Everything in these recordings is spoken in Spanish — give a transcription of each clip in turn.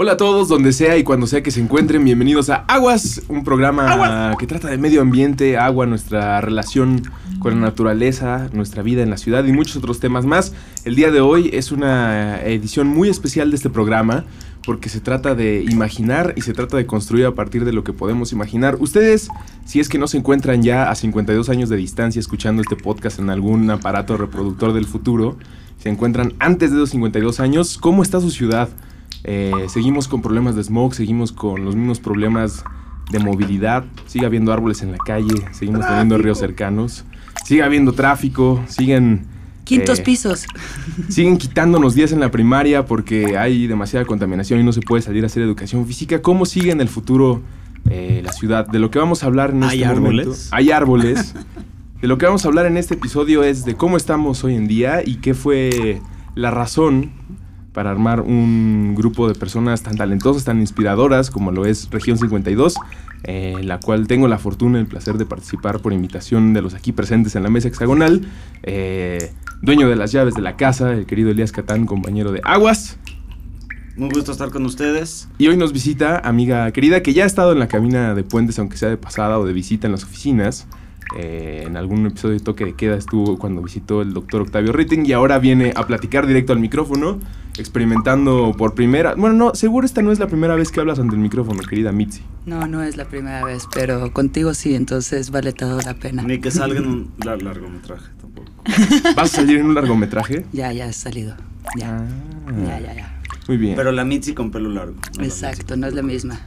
Hola a todos, donde sea y cuando sea que se encuentren, bienvenidos a Aguas, un programa que trata de medio ambiente, agua, nuestra relación con la naturaleza, nuestra vida en la ciudad y muchos otros temas más. El día de hoy es una edición muy especial de este programa porque se trata de imaginar y se trata de construir a partir de lo que podemos imaginar. Ustedes, si es que no se encuentran ya a 52 años de distancia escuchando este podcast en algún aparato reproductor del futuro, se encuentran antes de esos 52 años, ¿cómo está su ciudad? Eh, seguimos con problemas de smog, seguimos con los mismos problemas de movilidad, sigue habiendo árboles en la calle, seguimos teniendo ríos cercanos, sigue habiendo tráfico, siguen... Quintos eh, pisos. Siguen quitándonos días en la primaria porque hay demasiada contaminación y no se puede salir a hacer educación física. ¿Cómo sigue en el futuro eh, la ciudad? De lo que vamos a hablar en ¿Hay este momento. árboles? Hay árboles. de lo que vamos a hablar en este episodio es de cómo estamos hoy en día y qué fue la razón para armar un grupo de personas tan talentosas, tan inspiradoras como lo es Región 52, eh, en la cual tengo la fortuna y el placer de participar por invitación de los aquí presentes en la mesa hexagonal. Eh, dueño de las llaves de la casa, el querido Elías Catán, compañero de Aguas. Muy gusto estar con ustedes. Y hoy nos visita amiga querida que ya ha estado en la cabina de puentes, aunque sea de pasada o de visita en las oficinas. Eh, en algún episodio de Toque de Queda estuvo cuando visitó el doctor Octavio Ritting y ahora viene a platicar directo al micrófono, experimentando por primera... Bueno, no, seguro esta no es la primera vez que hablas ante el micrófono, querida Mitzi. No, no es la primera vez, pero contigo sí, entonces vale toda la pena. Ni que salga en un lar- largometraje tampoco. ¿Vas a salir en un largometraje? Ya, ya has salido. Ya, ya, ya, ya. Muy bien. Pero la Mitzi con pelo largo. no la Exacto, no es la misma.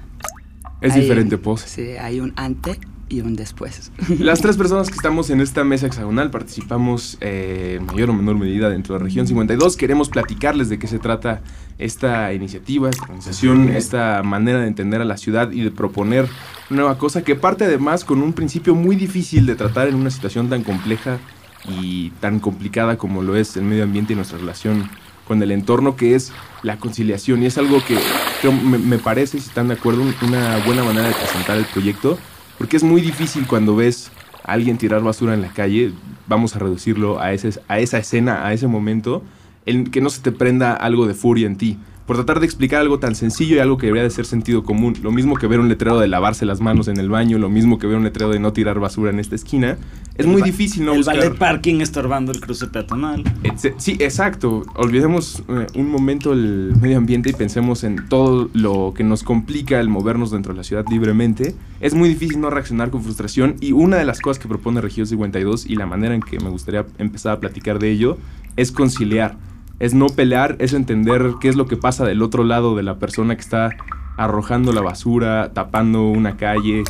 es Hay- diferente pose. Sí, hay un ante y un después. Las tres personas que estamos en esta mesa hexagonal participamos eh, en mayor o menor medida dentro de Región 52. Queremos platicarles de qué se trata esta iniciativa, esta organización, esta manera de entender a la ciudad y de proponer una nueva cosa que parte además con un principio muy difícil de tratar en una situación tan compleja y tan complicada como lo es el medio ambiente y nuestra relación con el entorno, que es la conciliación. Y es algo que creo, me, me parece, si están de acuerdo, un- una buena manera de presentar el proyecto, porque es muy difícil cuando ves a alguien tirar basura en la calle, vamos a reducirlo a, ese, a esa escena, a ese momento, en que no se te prenda algo de furia en ti. Por tratar de explicar algo tan sencillo y algo que debería de ser sentido común. Lo mismo que ver un letrero de lavarse las manos en el baño, lo mismo que ver un letrero de no tirar basura en esta esquina. Es El muy difícil no El buscar... ballet parking estorbando el cruce peatonal. Sí, exacto. Olvidemos eh, un momento el medio ambiente y pensemos en todo lo que nos complica el movernos dentro de la ciudad libremente. Es muy difícil no reaccionar con frustración y una de las cosas que propone Región 52 y la manera en que me gustaría empezar a platicar de ello es conciliar. Es no pelear, es entender qué es lo que pasa del otro lado de la persona que está arrojando la basura, tapando una calle,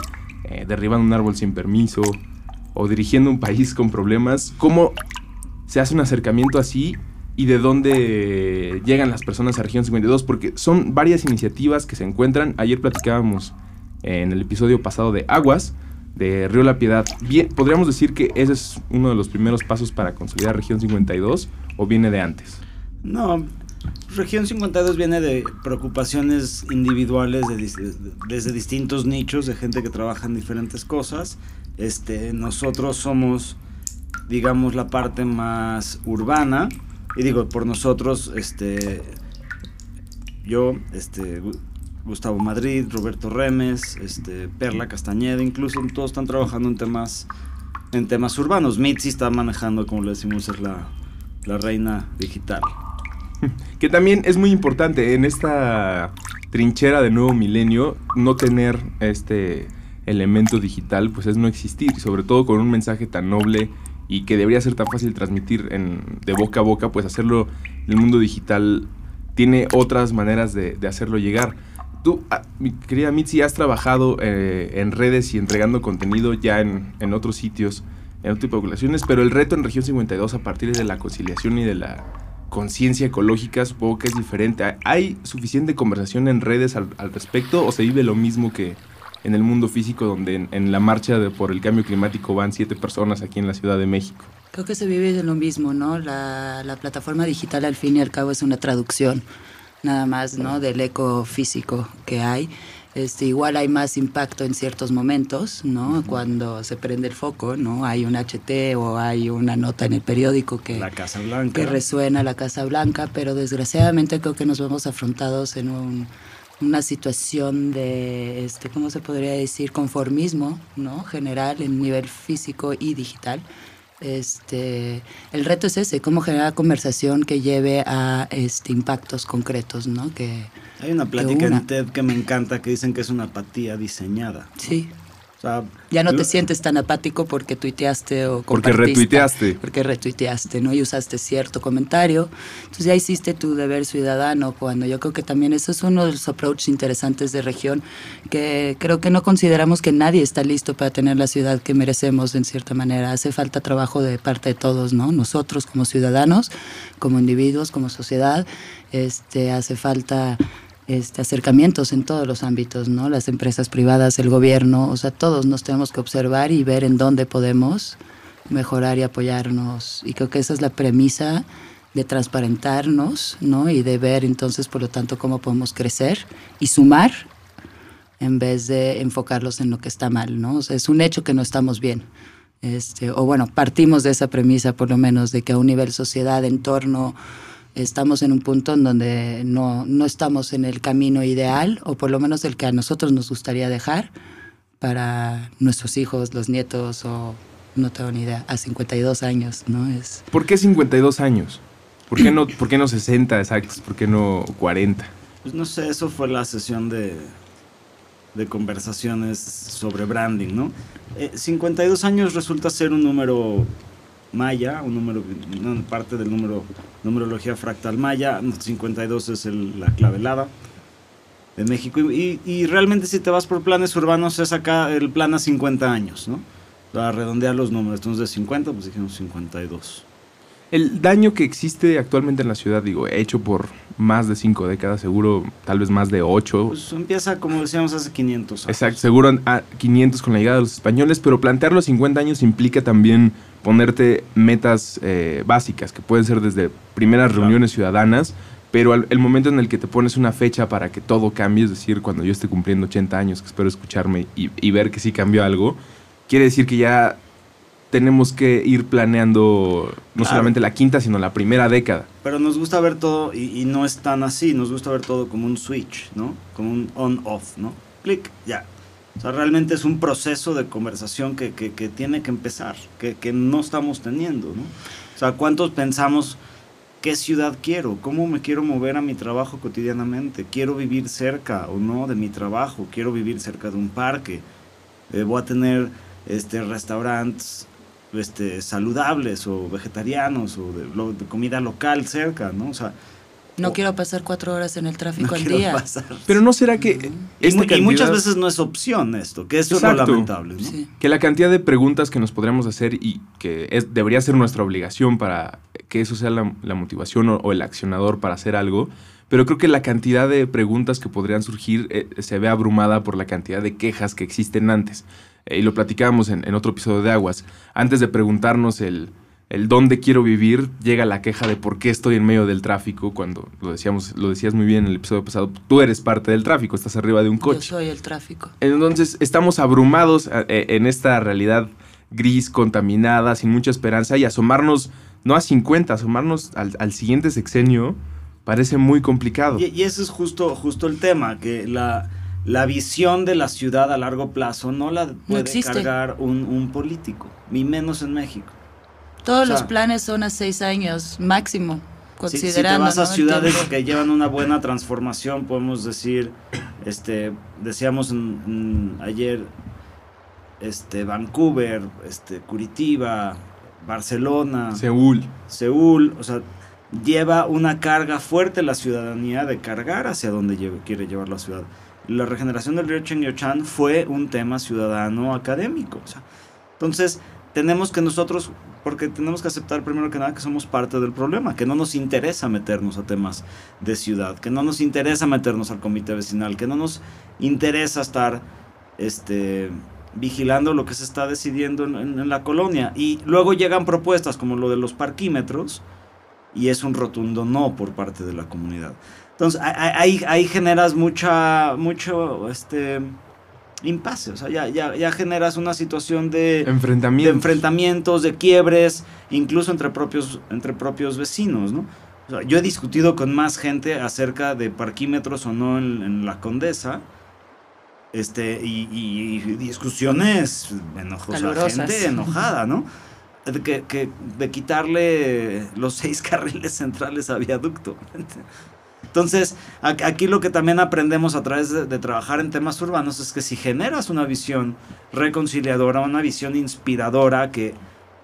eh, derribando un árbol sin permiso o dirigiendo un país con problemas. ¿Cómo se hace un acercamiento así y de dónde llegan las personas a Región 52, porque son varias iniciativas que se encuentran. Ayer platicábamos en el episodio pasado de Aguas, de Río La Piedad. Bien, ¿Podríamos decir que ese es uno de los primeros pasos para consolidar Región 52 o viene de antes? No, Región 52 viene de preocupaciones individuales desde distintos nichos de gente que trabaja en diferentes cosas. Este, nosotros somos, digamos, la parte más urbana. Y digo, por nosotros, este, yo, este, Gu- Gustavo Madrid, Roberto Remes, este, Perla Castañeda, incluso todos están trabajando en temas, en temas urbanos. Mitzi está manejando, como le decimos, es la, la reina digital. Que también es muy importante en esta trinchera de nuevo milenio, no tener este elemento digital, pues es no existir, sobre todo con un mensaje tan noble y que debería ser tan fácil transmitir en, de boca a boca, pues hacerlo en el mundo digital tiene otras maneras de, hacerlo llegar. Tú, ah, mi querida Mitzi, has trabajado eh, en redes y entregando contenido ya en, en otros sitios, en de poblaciones, pero el reto en Región 52 a partir de la conciliación y de la conciencia ecológica supongo que es diferente. ¿Hay suficiente conversación en redes al, al, respecto o se vive lo mismo que en el mundo físico donde en, en la marcha de, por el cambio climático van siete personas aquí en la Ciudad de México? Creo que se vive de lo mismo, ¿no? La, la plataforma digital al fin y al cabo es una traducción nada más, ¿no? Del eco físico que hay. Este, igual hay más impacto en ciertos momentos, ¿no? Cuando se prende el foco, ¿no? Hay un HT o hay una nota en el periódico que, la Casa Blanca. que resuena la Casa Blanca, pero desgraciadamente creo que nos vemos afrontados en un, una situación de, este, ¿cómo se podría decir? Conformismo, ¿no? General en nivel físico y digital. Este, el reto es ese, cómo generar conversación que lleve a este, impactos concretos, ¿no? Que, Hay una plática en TED que me encanta que dicen que es una apatía diseñada. Sí. O sea, ya no lo- te sientes tan apático porque tuiteaste o Porque compartiste, retuiteaste. Porque retuiteaste, ¿no? Y usaste cierto comentario. Entonces ya hiciste tu deber ciudadano cuando yo creo que también eso es uno de los approaches interesantes de región que creo que no consideramos que nadie está listo para tener la ciudad que merecemos en cierta manera. Hace falta trabajo de parte de todos, ¿no? Nosotros como ciudadanos, como individuos, como sociedad, este, hace falta este, acercamientos en todos los ámbitos, ¿no? Las empresas privadas, el gobierno, o sea, todos nos tenemos que observar y ver en dónde podemos mejorar y apoyarnos. Y creo que esa es la premisa de transparentarnos, ¿no? Y de ver entonces, por lo tanto, cómo podemos crecer y sumar en vez de enfocarlos en lo que está mal, ¿no? O sea, es un hecho que no estamos bien. Este, o bueno, partimos de esa premisa por lo menos de que a un nivel sociedad, entorno, estamos en un punto en donde no, no estamos en el camino ideal, o por lo menos el que a nosotros nos gustaría dejar para nuestros hijos, los nietos, o no tengo ni idea, a 52 años, ¿no? Es, ¿Por qué 52 años? ¿Por qué no, por qué no 60 exactos? ¿Por qué no 40? Pues no sé, eso fue la sesión de, de conversaciones sobre branding, ¿no? Eh, 52 años resulta ser un número maya, un número, una parte del número, numerología fractal maya, 52 es el- la clave helada de México, y, y- y realmente si te vas por planes urbanos es acá el plan a 50 años, ¿no? Para redondear los números, entonces de 50 pues dijimos 52. El daño que existe actualmente en la ciudad, digo, hecho por más de cinco décadas, seguro tal vez más de ocho. Pues empieza como decíamos hace 500 años. Exacto, seguro a 500 con la llegada de los españoles, pero plantearlo a 50 años implica también ponerte metas eh, básicas, que pueden ser desde primeras Claro. reuniones ciudadanas, pero al- el momento en el que te pones una fecha para que todo cambie, es decir, cuando yo esté cumpliendo 80 años, que espero escucharme y, y ver que sí cambió algo, quiere decir que ya tenemos que ir planeando no Claro. solamente la quinta, sino la primera década. Pero nos gusta ver todo, y, y no es tan así, nos gusta ver todo como un switch, ¿no? Como un on-off, ¿no? Clic, ya. O sea, realmente es un proceso de conversación que, que- que tiene que empezar, que, que no estamos teniendo, ¿no? O sea, ¿cuántos pensamos qué ciudad quiero? ¿Cómo me quiero mover a mi trabajo cotidianamente? ¿Quiero vivir cerca o no de mi trabajo? ¿Quiero vivir cerca de un parque? Eh, ¿Voy a tener este, restaurantes este, saludables o vegetarianos o de, de comida local cerca, ¿no? O sea, no Oh. quiero pasar cuatro horas en el tráfico no al quiero día. pasar. Pero no será que... Esta mu- y muchas veces no es opción esto, que eso es lo lamentable, ¿no? Sí. Que la cantidad de preguntas que nos podríamos hacer y que es, debería ser nuestra obligación para que eso sea la, la motivación o, o el accionador para hacer algo, pero creo que la cantidad de preguntas que podrían surgir eh, se ve abrumada por la cantidad de quejas que existen antes. Eh, y lo platicábamos en, en otro episodio de Aguas. Antes de preguntarnos el, el dónde quiero vivir, llega la queja de por qué estoy en medio del tráfico, cuando lo, decíamos, lo decías muy bien en el episodio pasado, tú eres parte del tráfico, estás arriba de un Yo coche. soy el tráfico. Entonces estamos abrumados eh, en esta realidad gris, contaminada, sin mucha esperanza y asomarnos, no a 50, asomarnos al, al siguiente sexenio parece muy complicado. Y, y ese es justo, justo el tema, que la, la visión de la ciudad a largo plazo no la puede cargar un, un político, ni menos en México. Todos O sea, los planes son a seis años máximo, Si, si te considerando. vas a ciudades que llevan una buena transformación, podemos decir, este, decíamos en- en- ayer, este, Vancouver, este, Curitiba, Barcelona, Seúl. Seúl, o sea, lleva una carga fuerte la ciudadanía de cargar hacia donde lleve- quiere llevar la ciudad. La regeneración del río Chengyochan fue un tema ciudadano académico. o sea, entonces, tenemos que nosotros, porque tenemos que aceptar primero que nada que somos parte del problema, que no nos interesa meternos a temas de ciudad, que no nos interesa meternos al comité vecinal, que no nos interesa estar este, vigilando lo que se está decidiendo en, la colonia. Y luego llegan propuestas como lo de los parquímetros y es un rotundo no por parte de la comunidad. Entonces ahí, ahí generas mucha, mucho, este impasse, o sea, ya, ya, ya generas una situación de enfrentamientos. de enfrentamientos, de quiebres, incluso entre propios, entre propios vecinos, ¿no? O sea, yo he discutido con más gente acerca de parquímetros o no en, en la Condesa, este, y, y, y discusiones enojosas, gente enojada, ¿no? De, que, que, de quitarle los seis carriles centrales a viaducto. Entonces, aquí lo que también aprendemos a través de, trabajar en temas urbanos es que si generas una visión reconciliadora, una visión inspiradora, que,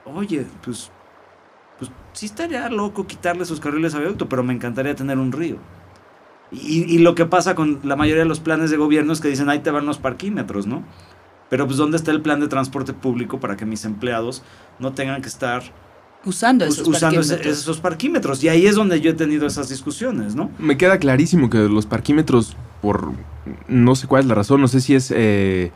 oye, pues, pues sí estaría loco quitarle sus carriles a viaducto, pero me encantaría tener un río. Y, y, lo que pasa con la mayoría de los planes de gobierno es que dicen, ahí te van los parquímetros, ¿no? Pero pues ¿dónde está el plan de transporte público para que mis empleados no tengan que estar usando esos, usando parquímetros. esos parquímetros. Y ahí es donde yo he tenido esas discusiones, ¿no? Me queda clarísimo que los parquímetros, por no sé cuál es la razón, no sé si es eh,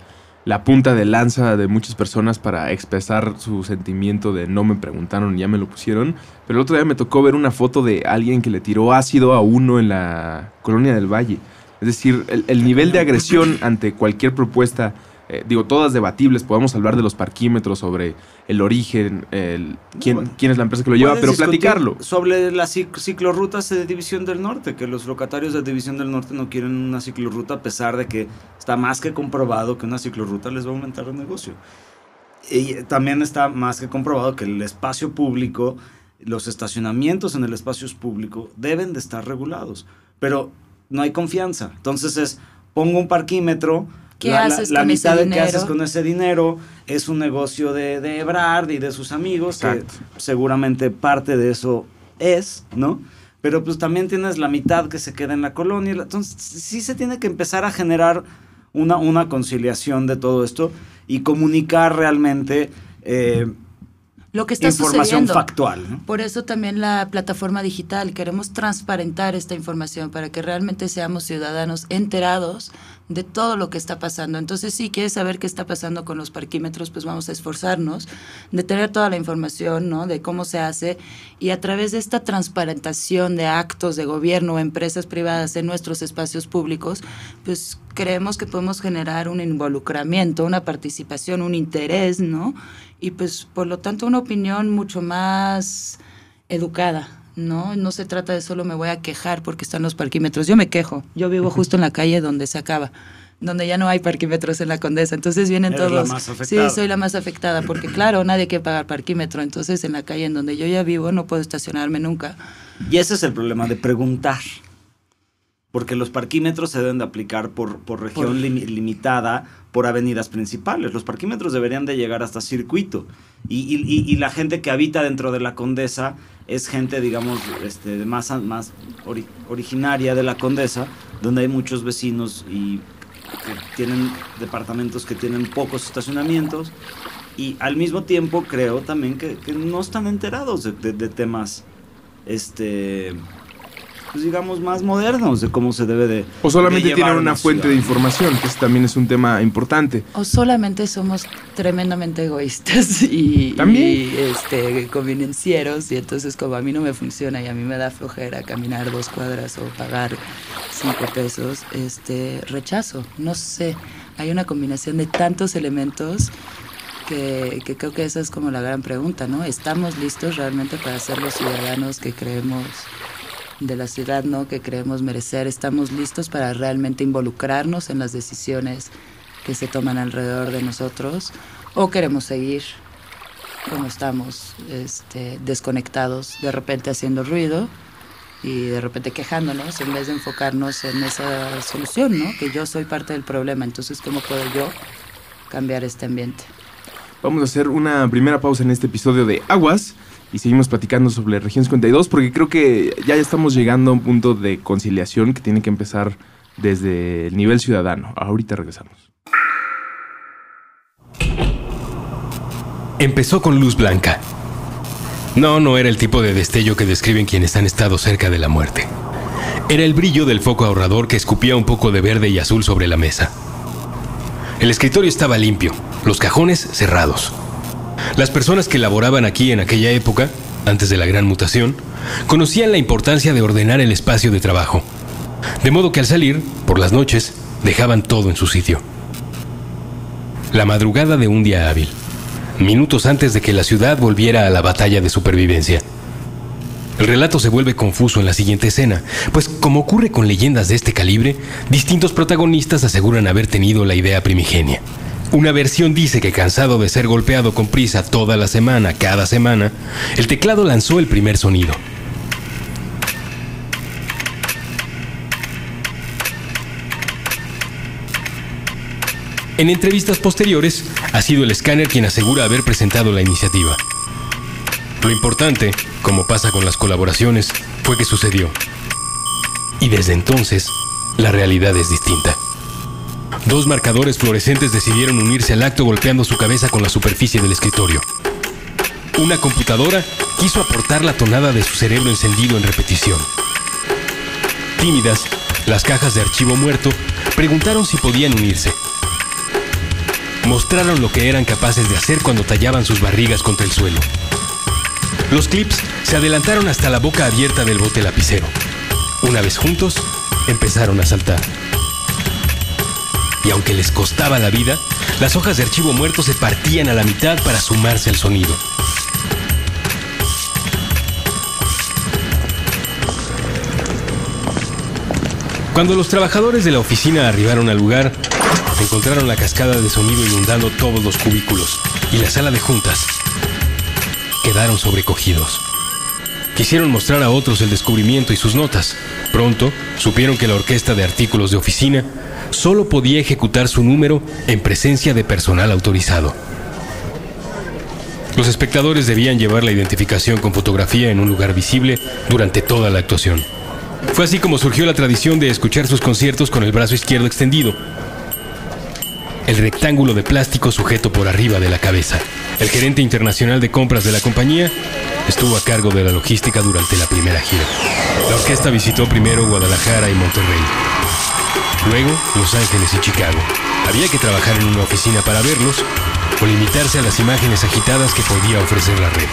la punta de lanza de muchas personas para expresar su sentimiento de no me preguntaron, ya me lo pusieron. Pero el otro día me tocó ver una foto de alguien que le tiró ácido a uno en la colonia del Valle. Es decir, el, el nivel de agresión ante cualquier propuesta eh, digo, todas debatibles, podemos hablar de los parquímetros, sobre el origen, el, quién, bueno, quién es la empresa que lo lleva, pero platicarlo. Sobre las ciclorrutas de División del Norte, que los locatarios de División del Norte no quieren una ciclorruta a pesar de que está más que comprobado que una ciclorruta les va a aumentar el negocio. Y también está más que comprobado que el espacio público, los estacionamientos en el espacio público deben de estar regulados, pero no hay confianza. Entonces es, pongo un parquímetro, ¿Qué la, haces la, la con mitad ese de qué dinero? haces con ese dinero es un negocio de, de Ebrard y de sus amigos, Exacto. que seguramente parte de eso es, ¿no? Pero pues también tienes la mitad que se queda en la colonia. Entonces sí se tiene que empezar a generar una, una conciliación de todo esto y comunicar realmente eh, lo que está información sucediendo. factual. ¿no? Por eso también la plataforma digital, queremos transparentar esta información para que realmente seamos ciudadanos enterados de todo lo que está pasando. Entonces, si quieres saber qué está pasando con los parquímetros, pues vamos a esforzarnos de tener toda la información, ¿no? De cómo se hace y a través de esta transparentación de actos de gobierno o empresas privadas en nuestros espacios públicos, pues creemos que podemos generar un involucramiento, una participación, un interés, ¿no? Y pues por lo tanto una opinión mucho más educada, ¿no? No se trata de solo me voy a quejar porque están los parquímetros. Yo me quejo. Yo vivo justo en la calle donde se acaba, donde ya no hay parquímetros en la Condesa. Entonces vienen Eres todos. la más sí, afectada. soy la más afectada porque claro, nadie quiere pagar parquímetro. Entonces en la calle en donde yo ya vivo no puedo estacionarme nunca. Y ese es el problema de preguntar. Porque los parquímetros se deben de aplicar por, por región Por- lim- limitada, por avenidas principales. Los parquímetros deberían de llegar hasta circuito. Y, y- y- y la gente que habita dentro de la Condesa es gente, digamos, este, más, más ori- originaria de la Condesa, donde hay muchos vecinos y que tienen departamentos que tienen pocos estacionamientos. Y al mismo tiempo creo también que, no están enterados de, de- de temas, este, pues digamos, más modernos de cómo se debe de... O solamente de tienen una fuente de información, que ese también es un tema importante. O solamente somos tremendamente egoístas y, También. y, este, convenencieros y entonces como a mí no me funciona y a mí me da flojera caminar dos cuadras o pagar cinco pesos, este, rechazo. No sé, hay una combinación de tantos elementos que, que creo que esa es como la gran pregunta, ¿no? ¿Estamos listos realmente para ser los ciudadanos que creemos de la ciudad, ¿no? Que creemos merecer. Estamos listos para realmente involucrarnos en las decisiones que se toman alrededor de nosotros o queremos seguir como estamos, este, desconectados, de repente haciendo ruido y de repente quejándonos en vez de enfocarnos en esa solución, ¿no? Que yo soy parte del problema, entonces ¿cómo puedo yo cambiar este ambiente? Vamos a hacer una primera pausa en este episodio de Aguas y seguimos platicando sobre Región 52 porque creo que ya estamos llegando a un punto de conciliación que tiene que empezar desde el nivel ciudadano. Ahorita regresamos. empezó con luz blanca. No, no era el tipo de destello que describen quienes han estado cerca de la muerte. Era el brillo del foco ahorrador que escupía un poco de verde y azul sobre la mesa. El escritorio estaba limpio, los cajones cerrados. Las personas que laboraban aquí en aquella época, antes de la gran mutación, conocían la importancia de ordenar el espacio de trabajo. De modo que al salir, por las noches, dejaban todo en su sitio. La madrugada de un día hábil, minutos antes de que la ciudad volviera a la batalla de supervivencia. El relato se vuelve confuso en la siguiente escena, pues como ocurre con leyendas de este calibre, distintos protagonistas aseguran haber tenido la idea primigenia. Una versión dice que cansado de ser golpeado con prisa toda la semana, cada semana, el teclado lanzó el primer sonido. En entrevistas posteriores, ha sido el escáner quien asegura haber presentado la iniciativa. Lo importante, como pasa con las colaboraciones, fue que sucedió. Y desde entonces, la realidad es distinta. Dos marcadores fluorescentes decidieron unirse al acto golpeando su cabeza con la superficie del escritorio. Una computadora quiso aportar la tonada de su cerebro encendido en repetición. Tímidas, las cajas de archivo muerto preguntaron si podían unirse. Mostraron lo que eran capaces de hacer cuando tallaban sus barrigas contra el suelo. Los clips se adelantaron hasta la boca abierta del bote lapicero. Una vez juntos, empezaron a saltar. Y aunque les costaba la vida, las hojas de archivo muerto se partían a la mitad para sumarse al sonido. Cuando los trabajadores de la oficina arribaron al lugar, encontraron la cascada de sonido inundando todos los cubículos y la sala de juntas quedaron sobrecogidos. Quisieron mostrar a otros el descubrimiento y sus notas. Pronto supieron que la orquesta de artículos de oficina solo podía ejecutar su número en presencia de personal autorizado. Los espectadores debían llevar la identificación con fotografía en un lugar visible durante toda la actuación. Fue así como surgió la tradición de escuchar sus conciertos con el brazo izquierdo extendido, el rectángulo de plástico sujeto por arriba de la cabeza. El gerente internacional de compras de la compañía estuvo a cargo de la logística durante la primera gira. La orquesta visitó primero Guadalajara y Monterrey, luego Los Ángeles y Chicago. Había que trabajar en una oficina para verlos o limitarse a las imágenes agitadas que podía ofrecer la red.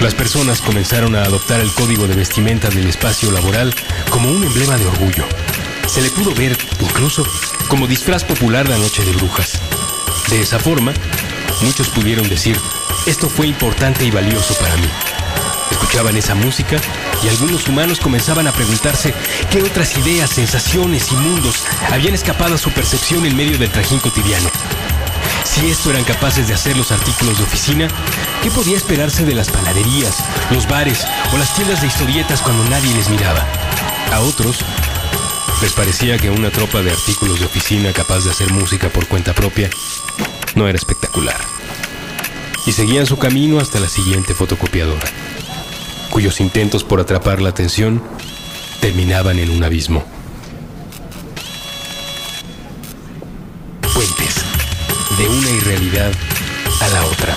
Las personas comenzaron a adoptar el código de vestimenta del espacio laboral como un emblema de orgullo. Se le pudo ver, incluso, como disfraz popular la noche de brujas. De esa forma, muchos pudieron decir, esto fue importante y valioso para mí. Escuchaban esa música y algunos humanos comenzaban a preguntarse qué otras ideas, sensaciones y mundos habían escapado a su percepción en medio del trajín cotidiano. Si esto eran capaces de hacer los artículos de oficina, ¿qué podía esperarse de las panaderías, los bares o las tiendas de historietas cuando nadie les miraba? A otros les parecía que una tropa de artículos de oficina capaz de hacer música por cuenta propia no era espectacular. Y seguían su camino hasta la siguiente fotocopiadora, cuyos intentos por atrapar la atención terminaban en un abismo. Puentes, de una irrealidad a la otra.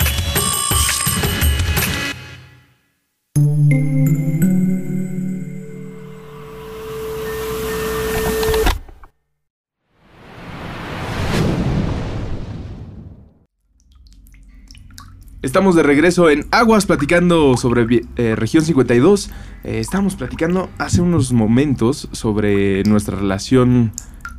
Estamos de regreso en Aguas platicando sobre eh, Región 52. Eh, estábamos platicando hace unos momentos sobre nuestra relación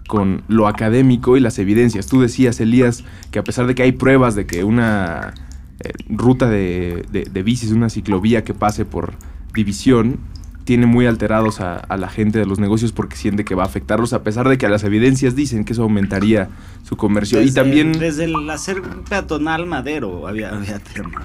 con lo académico y las evidencias. Tú decías, Elías, que a pesar de que hay pruebas de que una eh, ruta de, de, de bicis, una ciclovía que pase por división, tiene muy alterados a, a, la gente de los negocios porque siente que va a afectarlos, a pesar de que las evidencias dicen que eso aumentaría su comercio. Desde, y también. Desde el hacer peatonal madero había, había tema.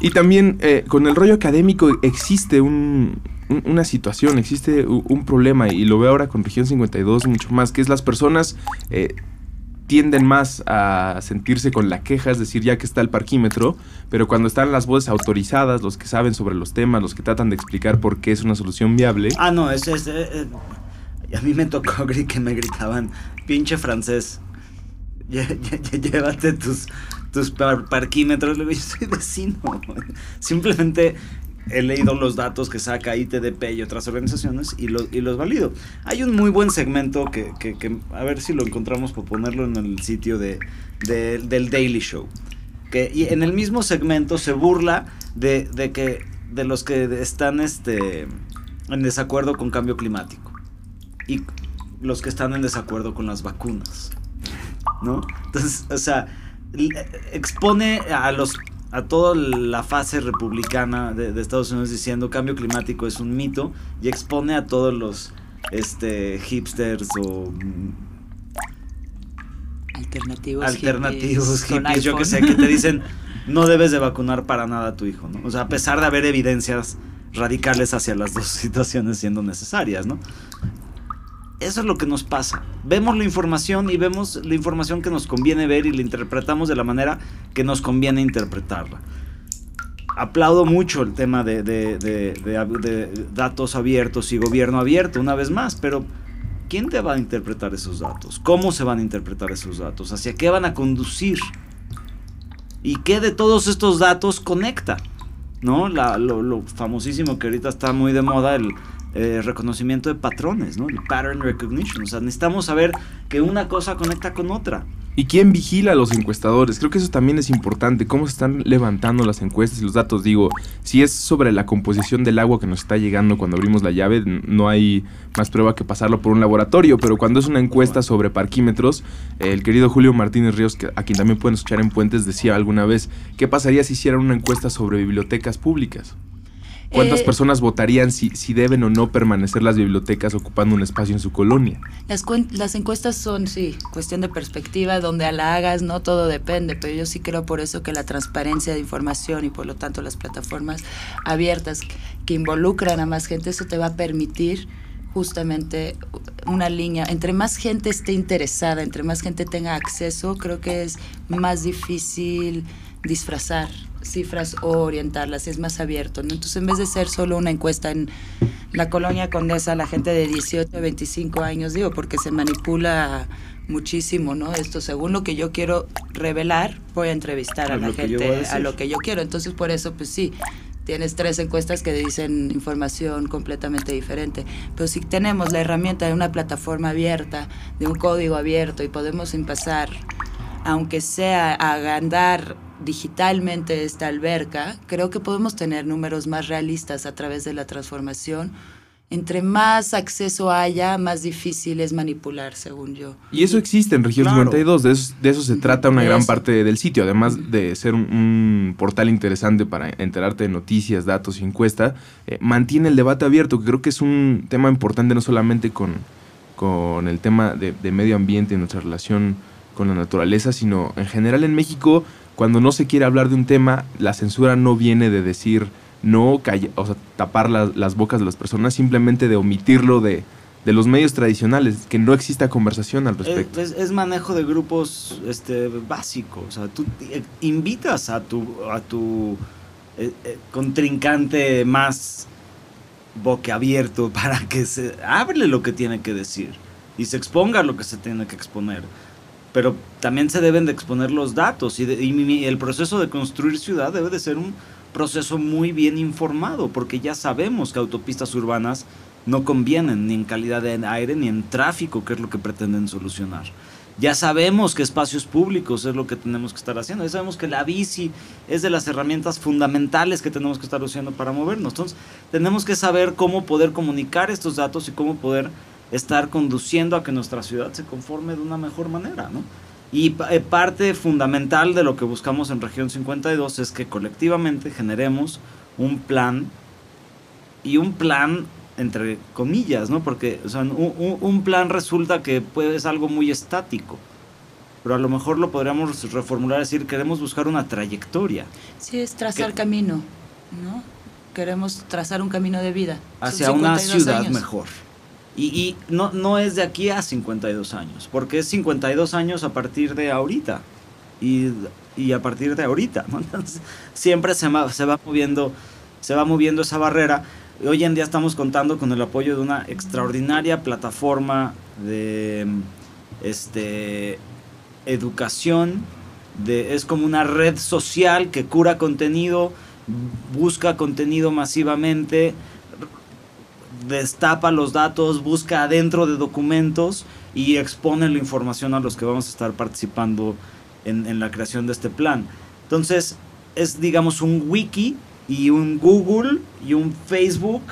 Y también eh, con el rollo académico existe un, un, una situación, existe un, un, problema, y lo veo ahora con Región 52 mucho más, que es las personas. Eh, tienden más a sentirse con la queja, es decir, ya que está el parquímetro, pero cuando están las voces autorizadas, los que saben sobre los temas, los que tratan de explicar por qué es una solución viable. Ah, no, es, es eh, a mí me tocó que me gritaban, pinche francés. llévate tus, tus parquímetros. Le yo soy vecino. Simplemente he leído los datos que saca ITDP y otras organizaciones y, y los valido. Hay un muy buen segmento que, a ver si lo encontramos por ponerlo en el sitio de, del Daily Show. Que y en el mismo segmento se burla de, de, que de los que están este, en desacuerdo con cambio climático y los que están en desacuerdo con las vacunas. ¿No? Entonces, o sea, expone a los a toda la fase republicana de, Estados Unidos diciendo cambio climático es un mito y expone a todos los este hipsters o mm, alternativos alternativos hippies, yo que sé que te dicen no debes de vacunar para nada a tu hijo, ¿no? O sea, a pesar de haber evidencias radicales hacia las dos situaciones siendo necesarias, ¿no? Eso es lo que nos pasa. Vemos la información y vemos la información que nos conviene ver y la interpretamos de la manera que nos conviene interpretarla. Aplaudo mucho el tema de, datos abiertos y gobierno abierto, una vez más, pero ¿quién te va a interpretar esos datos? ¿Cómo se van a interpretar esos datos? ¿Hacia qué van a conducir? ¿Y qué de todos estos datos conecta? ¿No? La, lo, lo, famosísimo que ahorita está muy de moda, el eh, reconocimiento de patrones, ¿no? Pattern recognition. O sea, necesitamos saber que una cosa conecta con otra. ¿Y quién vigila a los encuestadores? Creo que eso también es importante. ¿Cómo se están levantando las encuestas y los datos? Digo, si es sobre la composición del agua que nos está llegando cuando abrimos la llave, no hay más prueba que pasarlo por un laboratorio. Pero cuando es una encuesta sobre parquímetros, el querido Julio Martínez Ríos, a quien también pueden escuchar en Puentes, decía alguna vez, ¿qué pasaría si hicieran una encuesta sobre bibliotecas públicas? ¿Cuántas eh, personas votarían si, si deben o no permanecer las bibliotecas ocupando un espacio en su colonia? Las, las encuestas son, sí, cuestión de perspectiva, donde la hagas, no todo depende, pero yo sí creo por eso que la transparencia de información y por lo tanto las plataformas abiertas que involucran a más gente, eso te va a permitir justamente una línea. Entre más gente esté interesada, entre más gente tenga acceso, creo que es más difícil disfrazar cifras o orientarlas, es más abierto. ¿no? Entonces, en vez de ser solo una encuesta en la colonia Condesa, la gente de 18 a 25 años, digo, porque se manipula muchísimo, ¿no? Esto, según lo que yo quiero revelar, voy a entrevistar a, la gente a, lo que yo quiero. Entonces, por eso, pues sí, tienes tres encuestas que dicen información completamente diferente. Pero si tenemos la herramienta de una plataforma abierta, de un código abierto y podemos empezar, aunque sea agrandar digitalmente esta alberca, creo que podemos tener números más realistas a través de la transformación. Entre más acceso haya, más difícil es manipular, según yo. Y eso existe en Región 52, de eso, de eso se trata una gran parte del sitio, además de ser un, portal interesante para enterarte de noticias, datos y encuestas, eh, mantiene el debate abierto, que creo que es un tema importante no solamente con, con el tema de, de medio ambiente y nuestra relación con la naturaleza, sino en general en México cuando no se quiere hablar de un tema, la censura no viene de decir no, o sea, tapar las bocas de las personas, simplemente de omitirlo de, los medios tradicionales, que no exista conversación al respecto. Es, manejo de grupos este, básicos. O sea, tú eh, invitas a tu, a tu eh, eh, contrincante más boquiabierto para que se hable lo que tiene que decir y se exponga lo que se tiene que exponer pero también se deben de exponer los datos y, el proceso de construir ciudad debe de ser un proceso muy bien informado porque ya sabemos que autopistas urbanas no convienen ni en calidad de aire ni en tráfico, que es lo que pretenden solucionar. Ya sabemos que espacios públicos es lo que tenemos que estar haciendo. Ya sabemos que la bici es de las herramientas fundamentales que tenemos que estar usando para movernos. Entonces, tenemos que saber cómo poder comunicar estos datos y cómo poder estar conduciendo a que nuestra ciudad se conforme de una mejor manera, ¿no? Y eh, parte fundamental de lo que buscamos en Región 52 es que colectivamente generemos un plan y un plan entre comillas, ¿no? Porque un, plan resulta que puede, es algo muy estático, pero a lo mejor lo podríamos reformular, decir, queremos buscar una trayectoria. Sí, es trazar camino, ¿no? Queremos trazar un camino de vida. Hacia una ciudad mejor. Y, no, no es de aquí a 52 años, porque es 52 años a partir de ahorita. Y, a partir de ahorita, siempre se va, se va, moviendo, se va moviendo esa barrera. Hoy en día estamos contando con el apoyo de una extraordinaria plataforma de, este, educación, es como una red social que cura contenido, busca contenido masivamente, destapa los datos, busca adentro de documentos y expone la información a los que vamos a estar participando en, la creación de este plan. Entonces, es digamos un wiki y un Google y un Facebook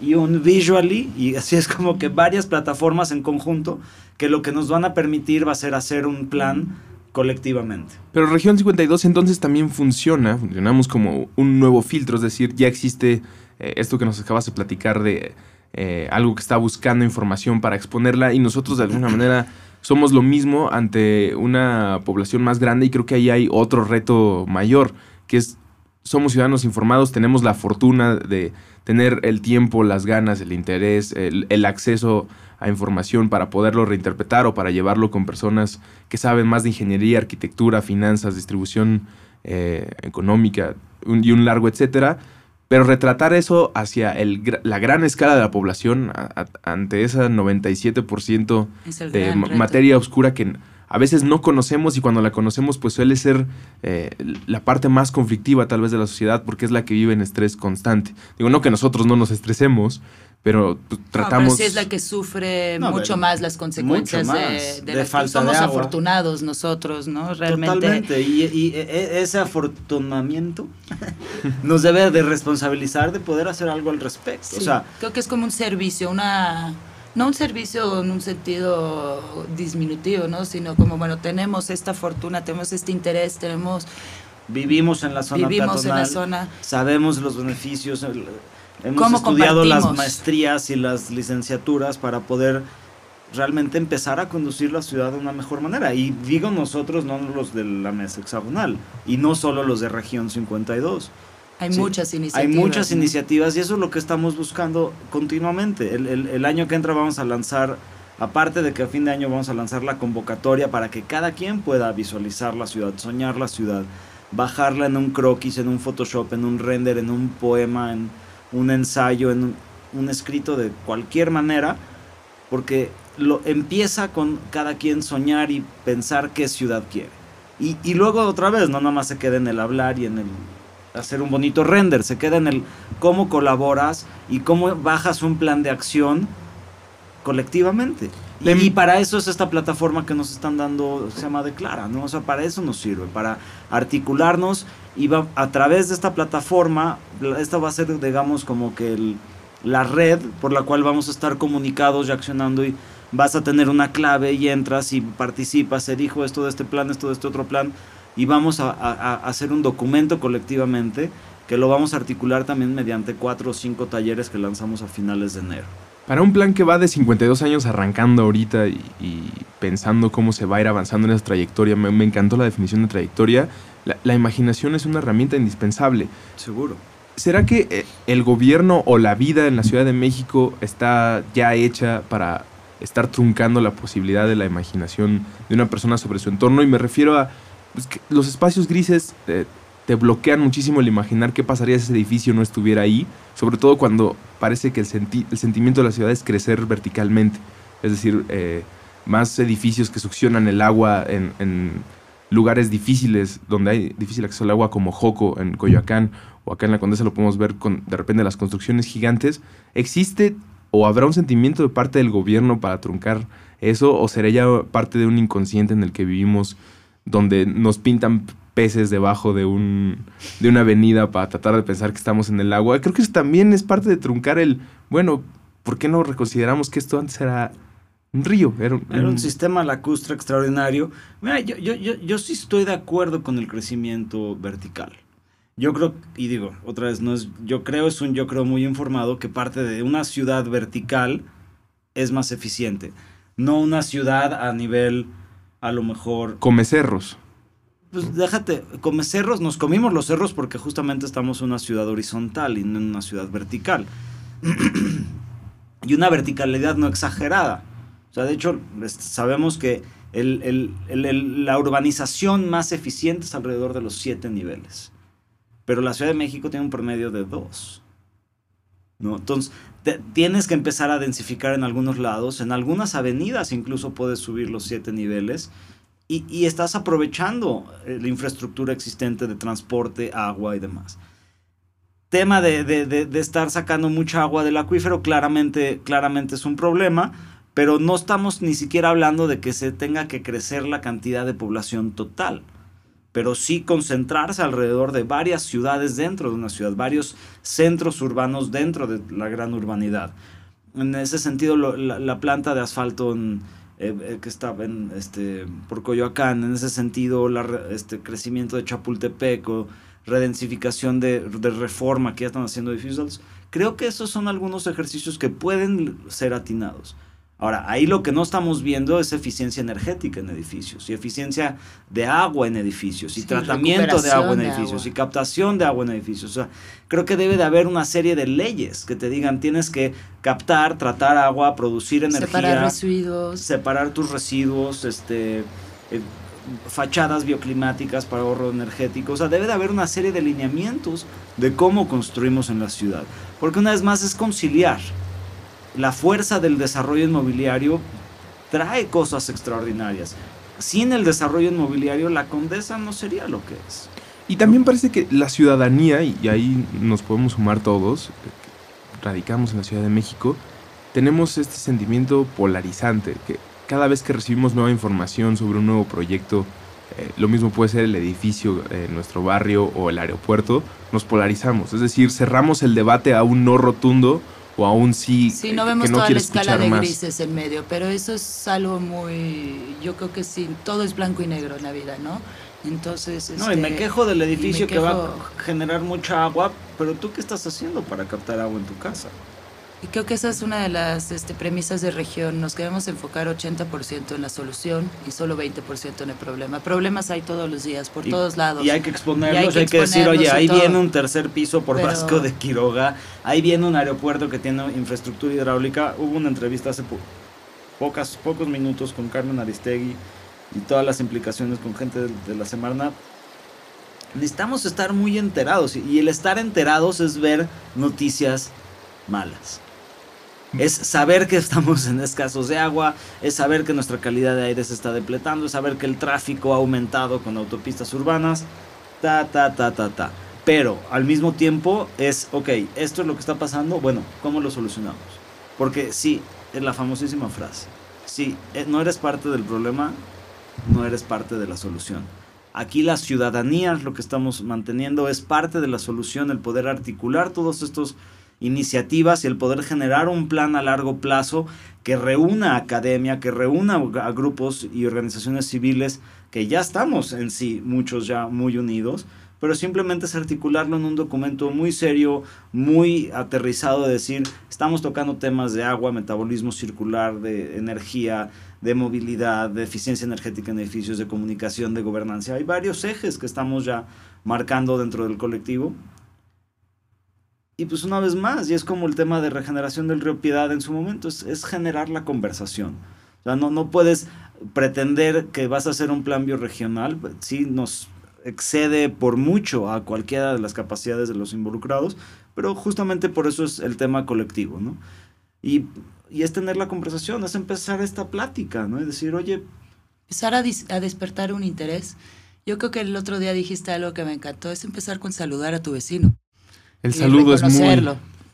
y un Visually y así es como que varias plataformas en conjunto que lo que nos van a permitir va a ser hacer un plan colectivamente. Pero Región 52 entonces también funciona, funcionamos como un nuevo filtro, es decir, ya existe eh, esto que nos acabas de platicar de eh, algo que está buscando información para exponerla y nosotros de alguna manera somos lo mismo ante una población más grande y creo que ahí hay otro reto mayor, que es somos ciudadanos informados, tenemos la fortuna de tener el tiempo, las ganas, el interés, el, acceso a información para poderlo reinterpretar o para llevarlo con personas que saben más de ingeniería, arquitectura, finanzas, distribución eh, económica y un largo etcétera. Pero retratar eso hacia el, la gran escala de la población, ante ese 97% de materia oscura que a veces no conocemos y cuando la conocemos pues suele ser eh, la parte más conflictiva tal vez de la sociedad porque es la que vive en estrés constante. Digo, no que nosotros no nos estresemos, pero pues, tratamos... sí es la que sufre mucho más las consecuencias de, de, falta Somos afortunados nosotros, ¿no? Realmente. Totalmente, y, y e, e, ese afortunamiento nos debe de responsabilizar de poder hacer algo al respecto. o sea, creo que es como un servicio, una no un servicio en un sentido disminutivo, ¿no? Sino como, bueno, tenemos esta fortuna, tenemos este interés, tenemos... Vivimos en la zona Vivimos en la zona. Sabemos los beneficios, hemos estudiado las maestrías y las licenciaturas para poder realmente empezar a conducir la ciudad de una mejor manera. Y digo nosotros, no los de la mesa hexagonal, y no solo los de región 52. Hay muchas iniciativas. Hay muchas iniciativas y eso es lo que estamos buscando continuamente. El, año que entra vamos a lanzar, aparte de que a fin de año vamos a lanzar la convocatoria para que cada quien pueda visualizar la ciudad, soñar la ciudad, bajarla en un croquis, en un Photoshop, en un render, en un poema, en un ensayo, en un, escrito de cualquier manera, porque lo empieza con cada quien soñar y pensar qué ciudad quiere. Y, y luego otra vez, no nada más se quede en el hablar y en el hacer un bonito render, se queda en el cómo colaboras y cómo bajas un plan de acción colectivamente. Y, para eso es esta plataforma que nos están dando, se llama Declara, ¿no? O sea, para eso nos sirve, para articularnos y va, a través de esta plataforma, esta va a ser, digamos, como que la red por la cual vamos a estar comunicados y accionando y vas a tener una clave y entras y participas, elijo esto de este plan, esto de este otro plan y vamos a, hacer un documento colectivamente que lo vamos a articular también mediante cuatro o cinco talleres que lanzamos a finales de enero. Para un plan que va de 52 años arrancando ahorita y, pensando cómo se va a ir avanzando en esa trayectoria, me, encantó la definición de trayectoria, la, imaginación es una herramienta indispensable. Seguro. ¿Será que eh, el gobierno o la vida en la Ciudad de México está ya hecha para estar truncando la posibilidad de la imaginación de una persona sobre su entorno? Y me refiero a los espacios grises te, bloquean muchísimo el imaginar qué pasaría si ese edificio no estuviera ahí, sobre todo cuando parece que el, el sentimiento de la ciudad es crecer verticalmente, es decir, eh, más edificios que succionan el agua en, lugares difíciles, donde hay difícil acceso al agua, como Joco en Coyoacán, o acá en la Condesa lo podemos ver con de repente las construcciones gigantes, ¿existe o habrá un sentimiento de parte del gobierno para truncar eso, o será ya parte de un inconsciente en el que vivimos donde nos pintan peces debajo de, un, de una avenida para tratar de pensar que estamos en el agua. Creo que eso también es parte de truncar el, bueno, ¿por qué no reconsideramos que esto antes era un río? Era un, sistema lacustre extraordinario. Mira, yo, yo, yo, yo sí estoy de acuerdo con el crecimiento vertical. Yo creo, y digo, otra vez, no es, yo creo, es un yo creo muy informado que parte de una ciudad vertical es más eficiente. No una ciudad a nivel a lo mejor... Come cerros. Pues déjate, come cerros, nos comimos los cerros porque justamente estamos en una ciudad horizontal y no en una ciudad vertical. y una verticalidad no exagerada. O sea, de hecho, sabemos que la urbanización más eficiente es alrededor de los siete niveles. Pero la Ciudad de México tiene un promedio de dos. ¿No? Entonces, tienes que empezar a densificar en algunos lados, en algunas avenidas incluso puedes subir los siete niveles y, estás aprovechando eh, la infraestructura existente de transporte, agua y demás. Tema de, estar sacando mucha agua del acuífero, claramente es un problema, pero no estamos ni siquiera hablando de que se tenga que crecer la cantidad de población total, pero sí concentrarse alrededor de varias ciudades dentro de una ciudad, varios centros urbanos dentro de la gran urbanidad. En ese sentido, la, planta de asfalto eh, eh, que estaba en, este, por Coyoacán, en ese sentido, el este, crecimiento de Chapultepec o redensificación de, de, reforma que ya están haciendo edificios, creo que esos son algunos ejercicios que pueden ser atinados. Ahora, ahí lo que no estamos viendo es eficiencia energética en edificios y eficiencia de agua en edificios y tratamiento de agua en edificios y captación de agua en edificios. O sea, creo que debe de haber una serie de leyes que te digan tienes que captar, tratar agua, producir energía, separar residuos, separar tus residuos, este eh, fachadas bioclimáticas para ahorro energético. O sea, debe de haber una serie de lineamientos de cómo construimos en la ciudad. Porque una vez más es conciliar la fuerza del desarrollo inmobiliario trae cosas extraordinarias. Sin el desarrollo inmobiliario, la condesa no sería lo que es. Y también parece que la ciudadanía, y ahí nos podemos sumar todos, radicamos en la Ciudad de México, tenemos este sentimiento polarizante, que cada vez que recibimos nueva información sobre un nuevo proyecto, eh, lo mismo puede ser el edificio en nuestro barrio o el aeropuerto, nos polarizamos, es decir, cerramos el debate a un no rotundo o aún sí. Sí, no vemos toda la escala de grises en medio, pero eso es algo muy. Yo creo que sí, todo es blanco y negro en la vida, ¿no? Entonces. No, y me este, quejo del edificio que va a generar mucha agua, pero tú qué estás haciendo para captar agua en tu casa? Y creo que esa es una de las este, premisas de región. Nos queremos enfocar 80% en la solución y solo 20% en el problema. Problemas hay todos los días, por todos lados. Y hay que exponerlos, hay que, decir, oye, ahí viene un tercer piso por Vasco de Quiroga, ahí viene un aeropuerto que tiene infraestructura hidráulica. Hubo una entrevista hace pocas, pocos minutos con Carmen Aristegui y todas las implicaciones con gente de, de la Semarnat necesitamos estar muy enterados y el estar enterados es ver noticias malas. Es saber que estamos en escasos de agua, es saber que nuestra calidad de aire se está depletando, es saber que el tráfico ha aumentado con autopistas urbanas, ta, ta, ta, ta, ta. Pero al mismo tiempo es, ok, esto es lo que está pasando, bueno, ¿cómo lo solucionamos? Porque sí, es la famosísima frase, si eh, no eres parte del problema, no eres parte de la solución. Aquí la ciudadanía, lo que estamos manteniendo, es parte de la solución, el poder articular todos estos iniciativas y el poder generar un plan a largo plazo que reúna academia, que reúna a grupos y organizaciones civiles que ya estamos en sí, muchos ya muy unidos, pero simplemente es articularlo en un documento muy serio, muy aterrizado, de decir, estamos tocando temas de agua, metabolismo circular, de energía, de movilidad, de eficiencia energética en edificios, de comunicación, de gobernanza. Hay varios ejes que estamos ya marcando dentro del colectivo y pues una vez más, y es como el tema de regeneración del río Piedad en su momento, es, generar la conversación. O sea, no, no puedes pretender que vas a hacer un plan bioregional, sí nos excede por mucho a cualquiera de las capacidades de los involucrados, pero justamente por eso es el tema colectivo, ¿no? Y, y es tener la conversación, es empezar esta plática, ¿no? Es decir, oye... Empezar a, a despertar un interés. Yo creo que el otro día dijiste algo que me encantó, es empezar con saludar a tu vecino. El saludo es muy...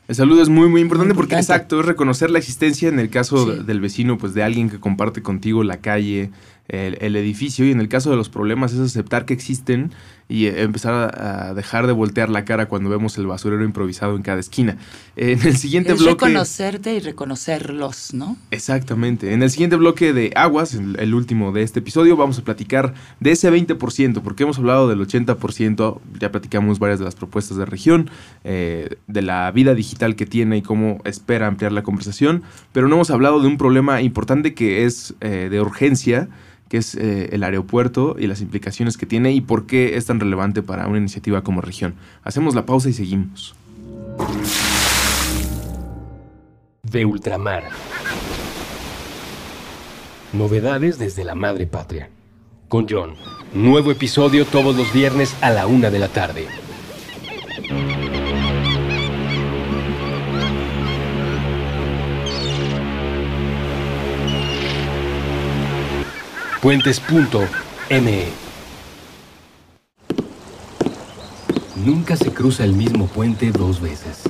El saludo es muy, muy importante porque, exacto, es reconocer la existencia en el caso del vecino, pues de alguien que comparte contigo la calle, el, edificio, y en el caso de los problemas es aceptar que existen y empezar a, dejar de voltear la cara cuando vemos el basurero improvisado en cada esquina. En el siguiente es bloque... Reconocerte y reconocerlos, ¿no? Exactamente. En el siguiente bloque de Aguas, el, último de este episodio, vamos a platicar de ese 20%, porque hemos hablado del 80%, ya platicamos varias de las propuestas de región, eh, de la vida digital que tiene y cómo espera ampliar la conversación, pero no hemos hablado de un problema importante que es eh, de urgencia, que es eh, el aeropuerto y las implicaciones que tiene y por qué es tan relevante para una iniciativa como región. Hacemos la pausa y seguimos. De ultramar. Novedades desde la madre patria. Con John. Nuevo episodio todos los viernes a la una de la tarde. puentes.mx. ME. Nunca se cruza el mismo puente dos veces.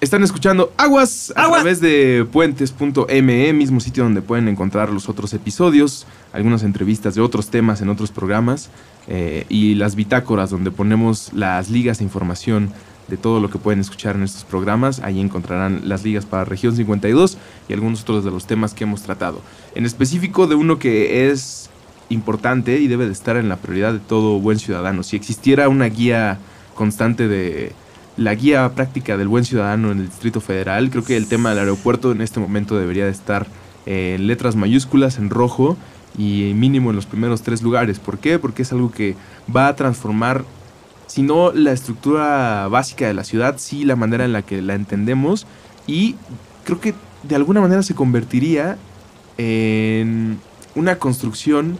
Están escuchando Aguas a través de puentes.me, mismo sitio donde pueden encontrar los otros episodios, algunas entrevistas de otros temas en otros programas eh, y las bitácoras donde ponemos las ligas de información de todo lo que pueden escuchar en estos programas. Ahí encontrarán las ligas para Región 52 y algunos otros de los temas que hemos tratado. En específico de uno que es importante y debe de estar en la prioridad de todo buen ciudadano. Si existiera una guía constante de la guía práctica del buen ciudadano en el Distrito Federal. Creo que el tema del aeropuerto en este momento debería de estar en letras mayúsculas, en rojo y mínimo en los primeros tres lugares. ¿Por qué? Porque es algo que va a transformar, si no la estructura básica de la ciudad, sí la manera en la que la entendemos y creo que de alguna manera se convertiría en una construcción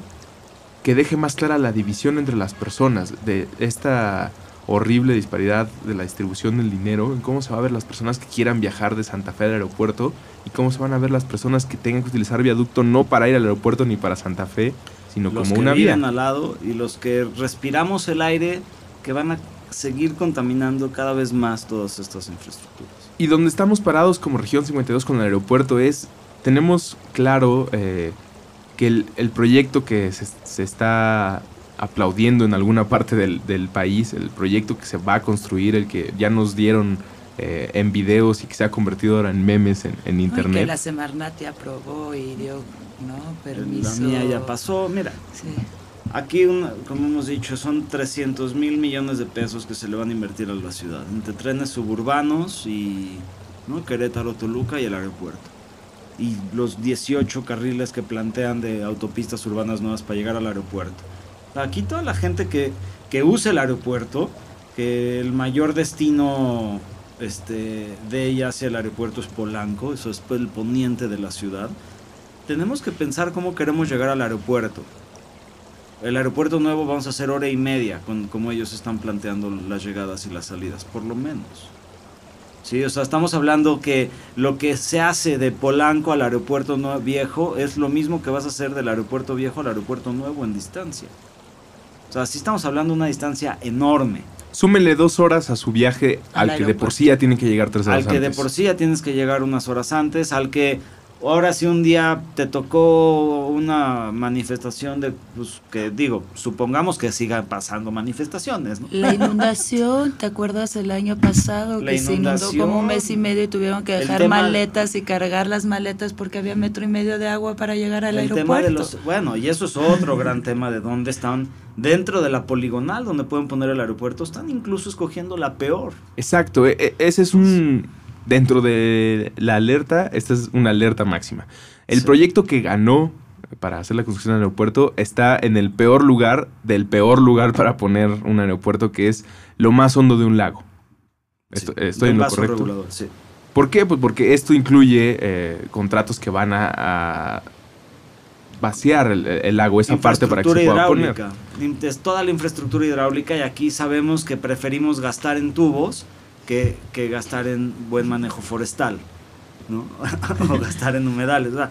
que deje más clara la división entre las personas de esta horrible disparidad de la distribución del dinero, en cómo se va a ver las personas que quieran viajar de Santa Fe al aeropuerto y cómo se van a ver las personas que tengan que utilizar viaducto no para ir al aeropuerto ni para Santa Fe, sino los como que una vía. viven al lado y los que respiramos el aire que van a seguir contaminando cada vez más todas estas infraestructuras. Y donde estamos parados como región 52 con el aeropuerto es, tenemos claro eh, que el, el proyecto que se, se está aplaudiendo en alguna parte del, del, país, el proyecto que se va a construir, el que ya nos dieron eh, en videos y que se ha convertido ahora en memes en, en internet. que la Semarnat ya aprobó y dio ¿no? permiso. La mía ya pasó, mira. Sí. Aquí, como hemos dicho, son 300 mil millones de pesos que se le van a invertir a la ciudad, entre trenes suburbanos y ¿no? Querétaro, Toluca y el aeropuerto. Y los 18 carriles que plantean de autopistas urbanas nuevas para llegar al aeropuerto. Aquí toda la gente que, que usa el aeropuerto, que el mayor destino este, de ella hacia el aeropuerto es Polanco, eso es el poniente de la ciudad, tenemos que pensar cómo queremos llegar al aeropuerto. El aeropuerto nuevo vamos a hacer hora y media, con, como ellos están planteando las llegadas y las salidas, por lo menos. Sí, o sea, estamos hablando que lo que se hace de Polanco al aeropuerto nuevo, viejo es lo mismo que vas a hacer del aeropuerto viejo al aeropuerto nuevo en distancia. O sea, sí estamos hablando de una distancia enorme. Súmenle dos horas a su viaje al, al que de por sí ya tiene que llegar tres horas antes. Al que antes. de por sí ya tienes que llegar unas horas antes, al que ahora si un día te tocó una manifestación de, pues que digo, supongamos que sigan pasando manifestaciones. ¿no? La inundación, ¿te acuerdas el año pasado La que se inundó como un mes y medio y tuvieron que dejar tema- maletas y cargar las maletas porque había metro y medio de agua para llegar al El aeropuerto? tema de los, bueno, y eso es otro gran tema de dónde están dentro de la poligonal donde pueden poner el aeropuerto, están incluso escogiendo la peor. Exacto, e- e- ese es un... Dentro de la alerta, esta es una alerta máxima. El Sí. proyecto que ganó para hacer la construcción del aeropuerto está en el peor lugar del peor lugar para poner un aeropuerto, que es lo más hondo de un lago. Sí, estoy en lo correcto. regulador, sí. ¿Por qué? Pues porque esto incluye eh, contratos que van a, a vaciar el, el lago, esa parte para que se pueda poner. hidráulica. In- Es toda la infraestructura hidráulica y aquí sabemos que preferimos gastar en tubos que, que gastar en buen manejo forestal, ¿no? o gastar en humedales. ¿verdad?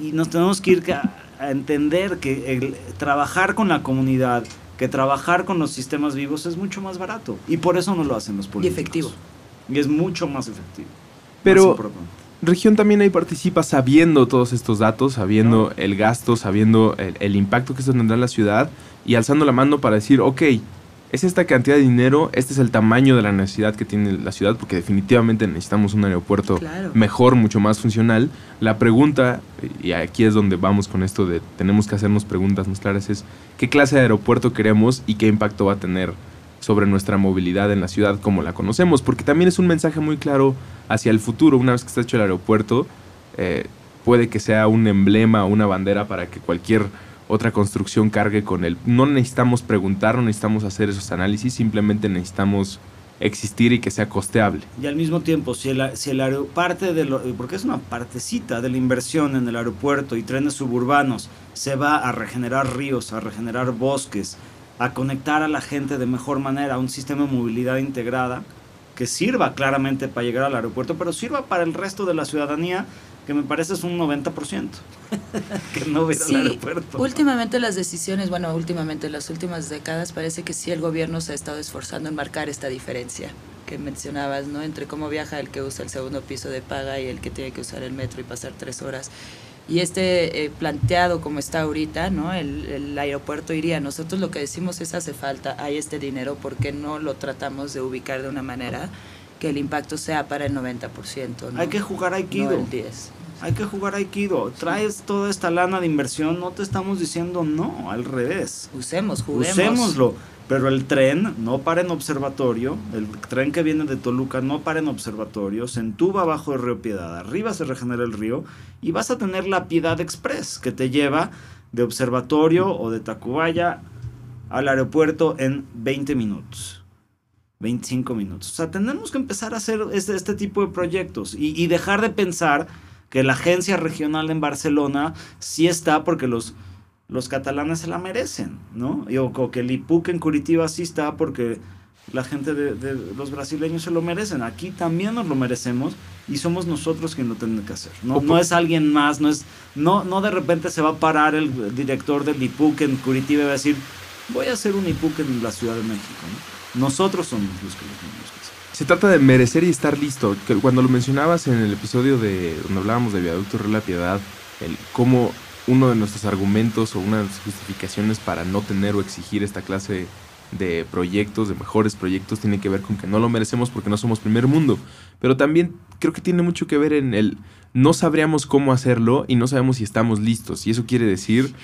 Y nos tenemos que ir a entender que el trabajar con la comunidad, que trabajar con los sistemas vivos es mucho más barato. Y por eso no lo hacen los políticos. efectivo. Y es mucho más efectivo. Pero- Más. Región también ahí participa sabiendo todos estos datos, sabiendo el gasto, sabiendo el, el impacto que esto tendrá en la ciudad y alzando la mano para decir, ok, es esta cantidad de dinero, este es el tamaño de la necesidad que tiene la ciudad, porque definitivamente necesitamos un aeropuerto Claro. mejor, mucho más funcional. La pregunta, y aquí es donde vamos con esto de tenemos que hacernos preguntas más claras, es qué clase de aeropuerto queremos y qué impacto va a tener sobre nuestra movilidad en la ciudad como la conocemos, porque también es un mensaje muy claro hacia el futuro. Una vez que está hecho el aeropuerto, eh, puede que sea un emblema o una bandera para que cualquier otra construcción cargue con él. No necesitamos preguntar, no necesitamos hacer esos análisis, simplemente necesitamos existir y que sea costeable. Y al mismo tiempo, si el, si el aero- parte de lo, porque es una partecita de la inversión en el aeropuerto y trenes suburbanos, se va a regenerar ríos, a regenerar bosques, a conectar a la gente de mejor manera a un sistema de movilidad integrada, que sirva claramente para llegar al aeropuerto, pero sirva para el resto de la ciudadanía, que me parece es un 90%, que no ve al aeropuerto. Últimamente las decisiones, bueno, últimamente en las últimas décadas parece que sí el gobierno se ha estado esforzando en marcar esta diferencia que mencionabas, ¿no? Entre cómo viaja el que usa el segundo piso de paga y el que tiene que usar el metro y pasar tres horas. Y este eh, planteado como está ahorita, ¿no? El, el, aeropuerto iría. Nosotros lo que decimos es hace falta, hay este dinero, porque no lo tratamos de ubicar de una manera que el impacto sea para el 90%. ¿no? Hay que jugar Aikido. No el 10. Hay que jugar Aikido. Traes toda esta lana de inversión, no te estamos diciendo no, al revés. Usemos, juguemos. Usémoslo. Pero el tren no para en observatorio, el tren que viene de Toluca no para en observatorio, se entuba bajo el río Piedad, arriba se regenera el río y vas a tener la Piedad Express que te lleva de observatorio o de Tacubaya al aeropuerto en 20 minutos. 25 minutos. O sea, tenemos que empezar a hacer este, este tipo de proyectos y, y dejar de pensar que la agencia regional en Barcelona sí está porque los los catalanes se la merecen, ¿no? Y, o, que el IPUC en Curitiba sí está porque la gente de, de, los brasileños se lo merecen. Aquí también nos lo merecemos y somos nosotros quien lo tenemos que hacer. No, no es alguien más, no es no no de repente se va a parar el director del IPUC en Curitiba y va a decir, voy a hacer un IPUC en la Ciudad de México. ¿no? Nosotros somos los que lo tenemos que hacer. Se trata de merecer y estar listo. Que cuando lo mencionabas en el episodio de donde hablábamos de Viaducto Real La Piedad, el cómo uno de nuestros argumentos o una de nuestras justificaciones para no tener o exigir esta clase de proyectos, de mejores proyectos, tiene que ver con que no lo merecemos porque no somos primer mundo. Pero también creo que tiene mucho que ver en el no sabríamos cómo hacerlo y no sabemos si estamos listos. Y eso quiere decir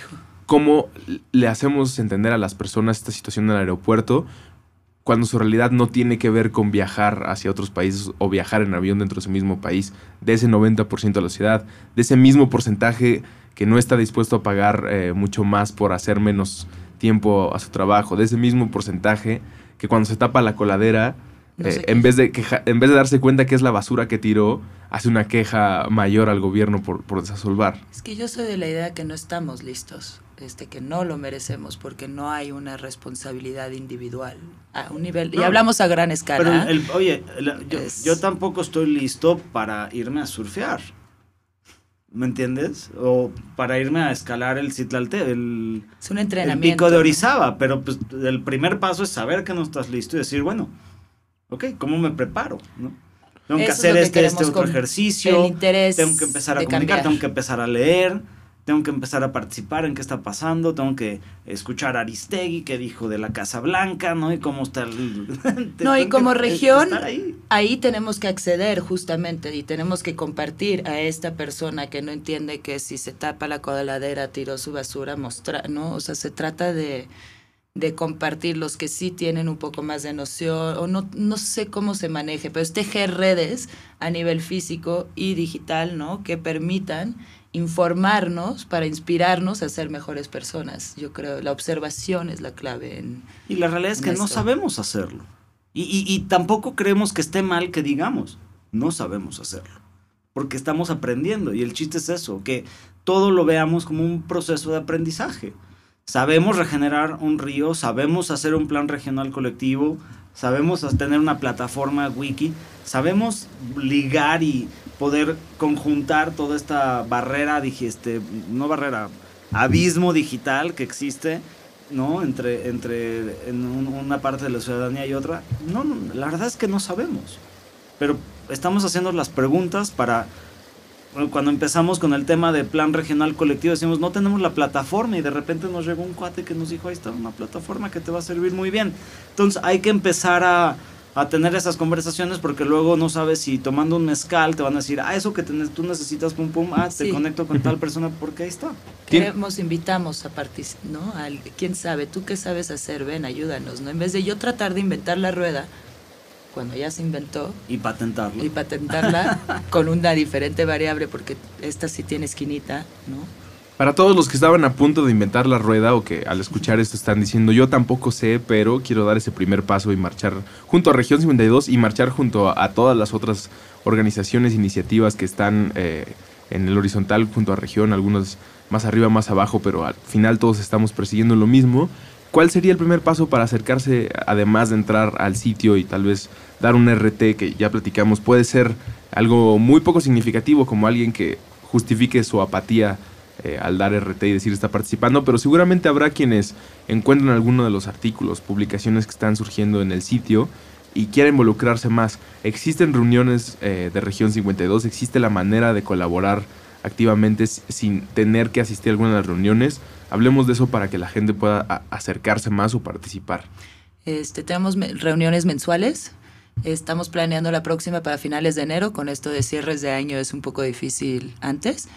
cómo le hacemos entender a las personas esta situación en el aeropuerto cuando su realidad no tiene que ver con viajar hacia otros países o viajar en avión dentro de ese mismo país, de ese 90% de la ciudad, de ese mismo porcentaje que no está dispuesto a pagar eh, mucho más por hacer menos tiempo a su trabajo, de ese mismo porcentaje que cuando se tapa la coladera, no eh, en, vez de queja, en vez de darse cuenta que es la basura que tiró, hace una queja mayor al gobierno por, por desasolvar. Es que yo soy de la idea que no estamos listos, este, que no lo merecemos porque no hay una responsabilidad individual a un nivel, no, y hablamos a gran escala. Pero el, oye, el, yo, es... yo tampoco estoy listo para irme a surfear. ¿Me entiendes? O para irme a escalar el Citlalte, el, es un entrenamiento. el pico de Orizaba. Pero pues el primer paso es saber que no estás listo y decir, bueno, ok, ¿cómo me preparo? ¿no? Tengo Eso que hacer que este, este otro ejercicio. El tengo que empezar a comunicar, cambiar. tengo que empezar a leer tengo que empezar a participar en qué está pasando, tengo que escuchar a Aristegui que dijo de la Casa Blanca, ¿no? Y cómo está el... no, y como región, ahí. ahí. tenemos que acceder justamente y tenemos que compartir a esta persona que no entiende que si se tapa la coladera, tiró su basura, mostrar, ¿no? O sea, se trata de de compartir los que sí tienen un poco más de noción, o no, no sé cómo se maneje, pero es tejer redes a nivel físico y digital, ¿no? Que permitan informarnos para inspirarnos a ser mejores personas. Yo creo la observación es la clave. En, y la realidad es que esto. no sabemos hacerlo. Y, y, y, tampoco creemos que esté mal que digamos, no sabemos hacerlo. Porque estamos aprendiendo. Y el chiste es eso, que todo lo veamos como un proceso de aprendizaje. Sabemos regenerar un río, sabemos hacer un plan regional colectivo, sabemos tener una plataforma wiki, sabemos ligar y poder conjuntar toda esta barrera, este, no barrera, abismo digital que existe, ¿no? Entre, entre en un, una parte de la ciudadanía y otra. No, no, la verdad es que no sabemos. Pero estamos haciendo las preguntas para cuando empezamos con el tema de plan regional colectivo, decimos, no tenemos la plataforma y de repente nos llegó un cuate que nos dijo, ahí está una plataforma que te va a servir muy bien. Entonces hay que empezar a, a tener esas conversaciones porque luego no sabes si tomando un mezcal te van a decir, ah, eso que te, tú necesitas, pum, pum, ah, te conecto con tal persona porque ahí está. Queremos, invitamos a participar, ¿no? Al, ¿Quién sabe? ¿Tú qué sabes hacer? Ven, ayúdanos, ¿no? En vez de yo tratar de inventar la rueda, cuando ya se inventó. Y patentarla. Y patentarla con una diferente variable, porque esta sí tiene esquinita, ¿no? Para todos los que estaban a punto de inventar la rueda o que al escuchar esto están diciendo yo tampoco sé, pero quiero dar ese primer paso y marchar junto a Región 52 y marchar junto a, todas las otras organizaciones, iniciativas que están eh, en el horizontal junto a Región, algunos más arriba, más abajo, pero al final todos estamos persiguiendo lo mismo ¿Cuál sería el primer paso para acercarse, además de entrar al sitio y tal vez dar un RT que ya platicamos? Puede ser algo muy poco significativo, como alguien que justifique su apatía eh, al dar RT y decir está participando, pero seguramente habrá quienes encuentran alguno de los artículos, publicaciones que están surgiendo en el sitio y quieren involucrarse más. Existen reuniones eh, de región 52, existe la manera de colaborar activamente sin tener que asistir a alguna de las reuniones. Hablemos de eso para que la gente pueda acercarse más o participar. Este, tenemos reuniones mensuales. Estamos planeando la próxima para finales de enero. Con esto de cierres de año es un poco difícil antes.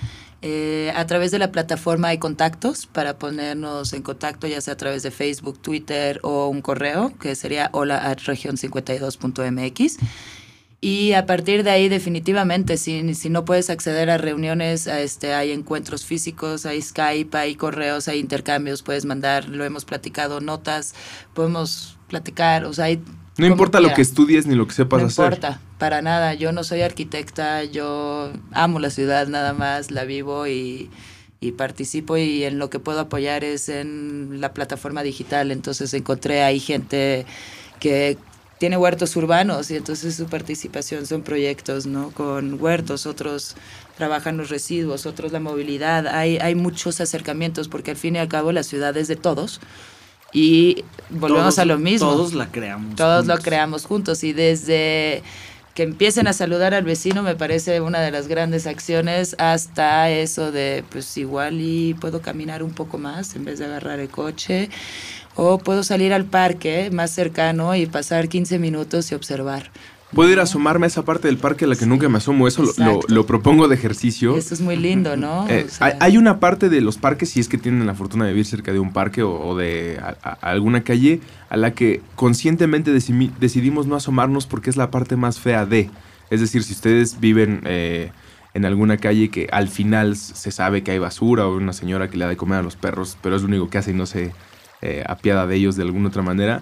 Eh, a través de la plataforma hay contactos para ponernos en contacto, ya sea a través de Facebook, Twitter o un correo, que sería hola at región52.mx. Y a partir de ahí, definitivamente, si, si no puedes acceder a reuniones, a este, hay encuentros físicos, hay Skype, hay correos, hay intercambios, puedes mandar, lo hemos platicado, notas, podemos platicar, o sea, hay... No importa lo que estudies ni lo que sepas hacer. No importa, para nada. Yo no soy arquitecta, yo amo la ciudad nada más, la vivo y, y participo y en lo que puedo apoyar es en la plataforma digital. Entonces encontré ahí gente que tiene huertos urbanos y entonces su participación son proyectos, ¿no? Con huertos, otros trabajan los residuos, otros la movilidad. Hay, hay muchos acercamientos porque al fin y al cabo la ciudad es de todos y volvemos a lo mismo. Todos la creamos. Todos lo creamos juntos y desde que empiecen a saludar al vecino me parece una de las grandes acciones hasta eso de pues igual y puedo caminar un poco más en vez de agarrar el coche o puedo salir al parque más cercano y pasar 15 minutos y observar. Puedo ir a asomarme a esa parte del parque a la que nunca me asomo, eso lo, propongo de ejercicio. Eso es muy lindo, ¿no? Eh, hay, una parte de los parques, si es que tienen la fortuna de vivir cerca de un parque o, de alguna calle, a la que conscientemente decidimos no asomarnos porque es la parte más fea de. Es decir, si ustedes viven eh, en alguna calle que al final se sabe que hay basura o una señora que le da de comer a los perros, pero es lo único que hace y no se eh, apiada de ellos de alguna otra manera,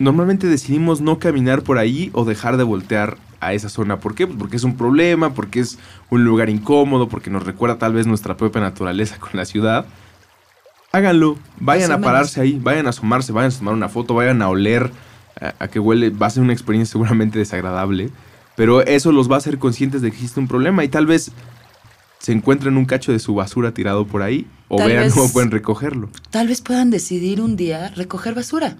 normalmente decidimos no caminar por ahí o dejar de voltear a esa zona. ¿Por qué? Pues porque es un problema, porque es un lugar incómodo, porque nos recuerda tal vez nuestra propia naturaleza con la ciudad. Háganlo, vayan a pararse ahí, vayan a asomarse, vayan a tomar una foto, vayan a oler a, a, que huele. Va a ser una experiencia seguramente desagradable, pero eso los va a hacer conscientes de que existe un problema y tal vez se encuentren un cacho de su basura tirado por ahí o vean cómo pueden recogerlo. Tal vez puedan decidir un día recoger basura,